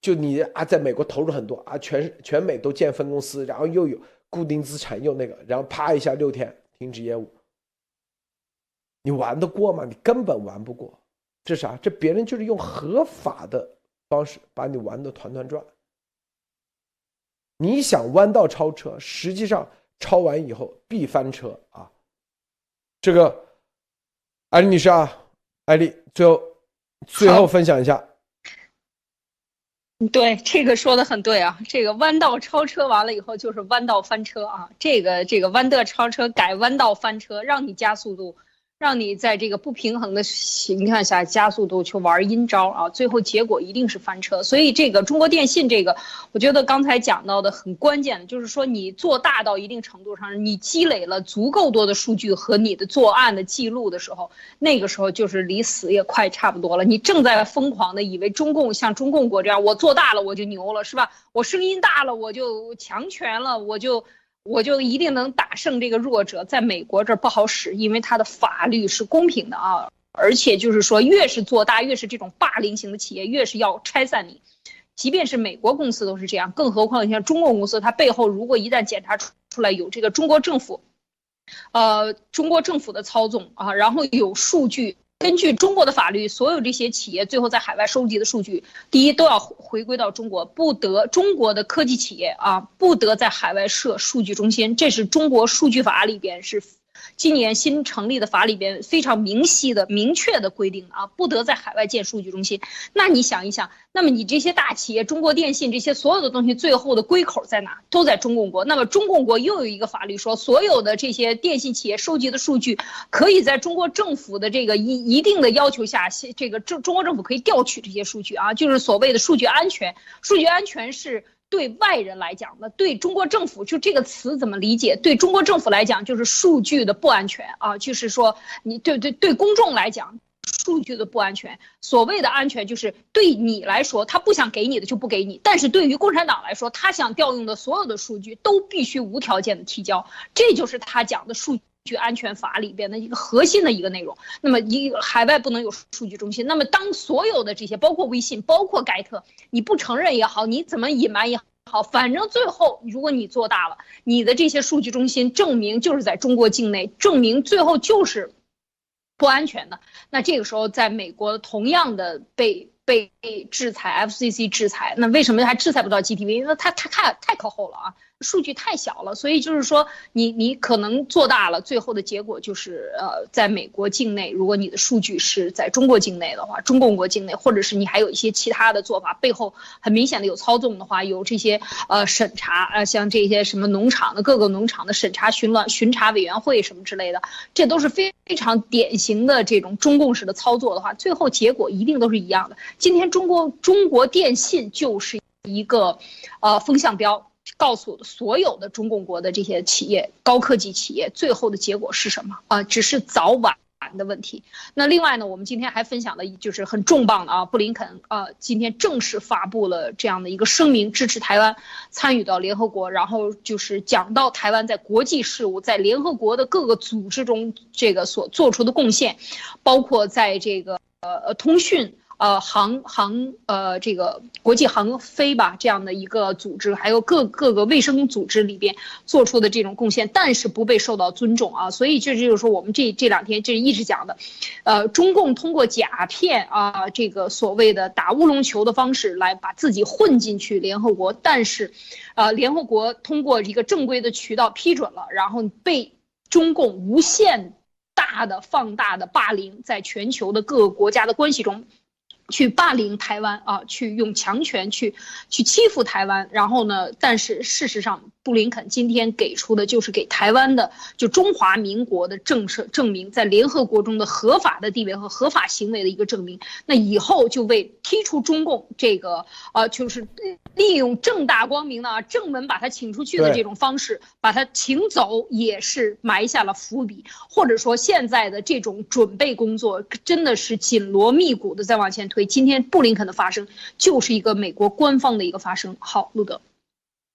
就你啊，在美国投入很多啊，全全美都建分公司，然后又有固定资产，又那个，然后啪一下六天。停止业务，你玩得过吗？你根本玩不过。这啥？这别人就是用合法的方式把你玩的团团转。你想弯道超车，实际上超完以后必翻车啊！这个，艾丽女士啊，艾丽，最后最后分享一下。对，这个说的很对啊。这个弯道超车完了以后就是弯道翻车啊。这个这个弯道超车改弯道翻车，让你加速度。让你在这个不平衡的情况下加速度去玩阴招啊，最后结果一定是翻车。所以这个中国电信这个，我觉得刚才讲到的很关键的，就是说你做大到一定程度上，你积累了足够多的数据和你的作案的记录的时候，那个时候就是离死也快差不多了。你正在疯狂的以为中共像中共国这样，我做大了我就牛了，是吧？我声音大了我就强权了，我就。我就一定能打胜这个弱者，在美国这儿不好使，因为他的法律是公平的啊，而且就是说，越是做大，越是这种霸凌型的企业，越是要拆散你。即便是美国公司都是这样，更何况像中国公司，它背后如果一旦检查出出来有这个中国政府，呃，中国政府的操纵啊，然后有数据。根据中国的法律，所有这些企业最后在海外收集的数据，第一都要回归到中国，不得中国的科技企业啊，不得在海外设数据中心，这是中国数据法里边是。今年新成立的法里边非常明晰的、明确的规定啊，不得在海外建数据中心。那你想一想，那么你这些大企业，中国电信这些所有的东西，最后的归口在哪？都在中共国。那么中共国又有一个法律说，所有的这些电信企业收集的数据，可以在中国政府的这个一一定的要求下，这个中中国政府可以调取这些数据啊，就是所谓的数据安全。数据安全是。对外人来讲，那对中国政府就这个词怎么理解？对中国政府来讲，就是数据的不安全啊，就是说你对对对公众来讲，数据的不安全。所谓的安全，就是对你来说，他不想给你的就不给你；但是对于共产党来说，他想调用的所有的数据都必须无条件的提交。这就是他讲的数据安全法里边的一个核心的一个内容。那么，一海外不能有数据中心。那么，当所有的这些，包括微信，包括盖特，你不承认也好，你怎么隐瞒也好。反正最后如果你做大了，你的这些数据中心证明就是在中国境内，证明最后就是不安全的。那这个时候，在美国同样的被被制裁，FCC 制裁，那为什么还制裁不到 GTV？因为它它太太靠后了啊。数据太小了，所以就是说，你你可能做大了，最后的结果就是，呃，在美国境内，如果你的数据是在中国境内的话，中共国境内，或者是你还有一些其他的做法，背后很明显的有操纵的话，有这些呃审查，呃，像这些什么农场的各个农场的审查巡乱巡查委员会什么之类的，这都是非非常典型的这种中共式的操作的话，最后结果一定都是一样的。今天中国中国电信就是一个，呃，风向标。告诉所有的中共国的这些企业、高科技企业，最后的结果是什么啊？只是早晚的问题。那另外呢，我们今天还分享了，就是很重磅的啊，布林肯啊，今天正式发布了这样的一个声明，支持台湾参与到联合国，然后就是讲到台湾在国际事务、在联合国的各个组织中这个所做出的贡献，包括在这个呃呃通讯。呃，航航呃，这个国际航飞吧，这样的一个组织，还有各各个卫生组织里边做出的这种贡献，但是不被受到尊重啊，所以这就是说，我们这这两天这一直讲的，呃，中共通过假骗啊，这个所谓的打乌龙球的方式来把自己混进去联合国，但是，呃，联合国通过一个正规的渠道批准了，然后被中共无限大的放大的霸凌，在全球的各个国家的关系中。去霸凌台湾啊，去用强权去去欺负台湾，然后呢？但是事实上，布林肯今天给出的就是给台湾的就中华民国的政策证明，在联合国中的合法的地位和合法行为的一个证明。那以后就为踢出中共这个呃，就是利用正大光明的正门把他请出去的这种方式，把他请走，也是埋下了伏笔。或者说，现在的这种准备工作真的是紧锣密鼓的在往前推。今天布林肯的发声就是一个美国官方的一个发声。好，路德，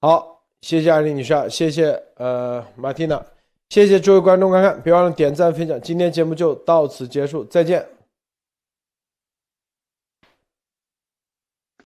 好，谢谢艾丽女士，谢谢呃马蒂娜，谢谢诸位观众观看，别忘了点赞分享。今天节目就到此结束，再见。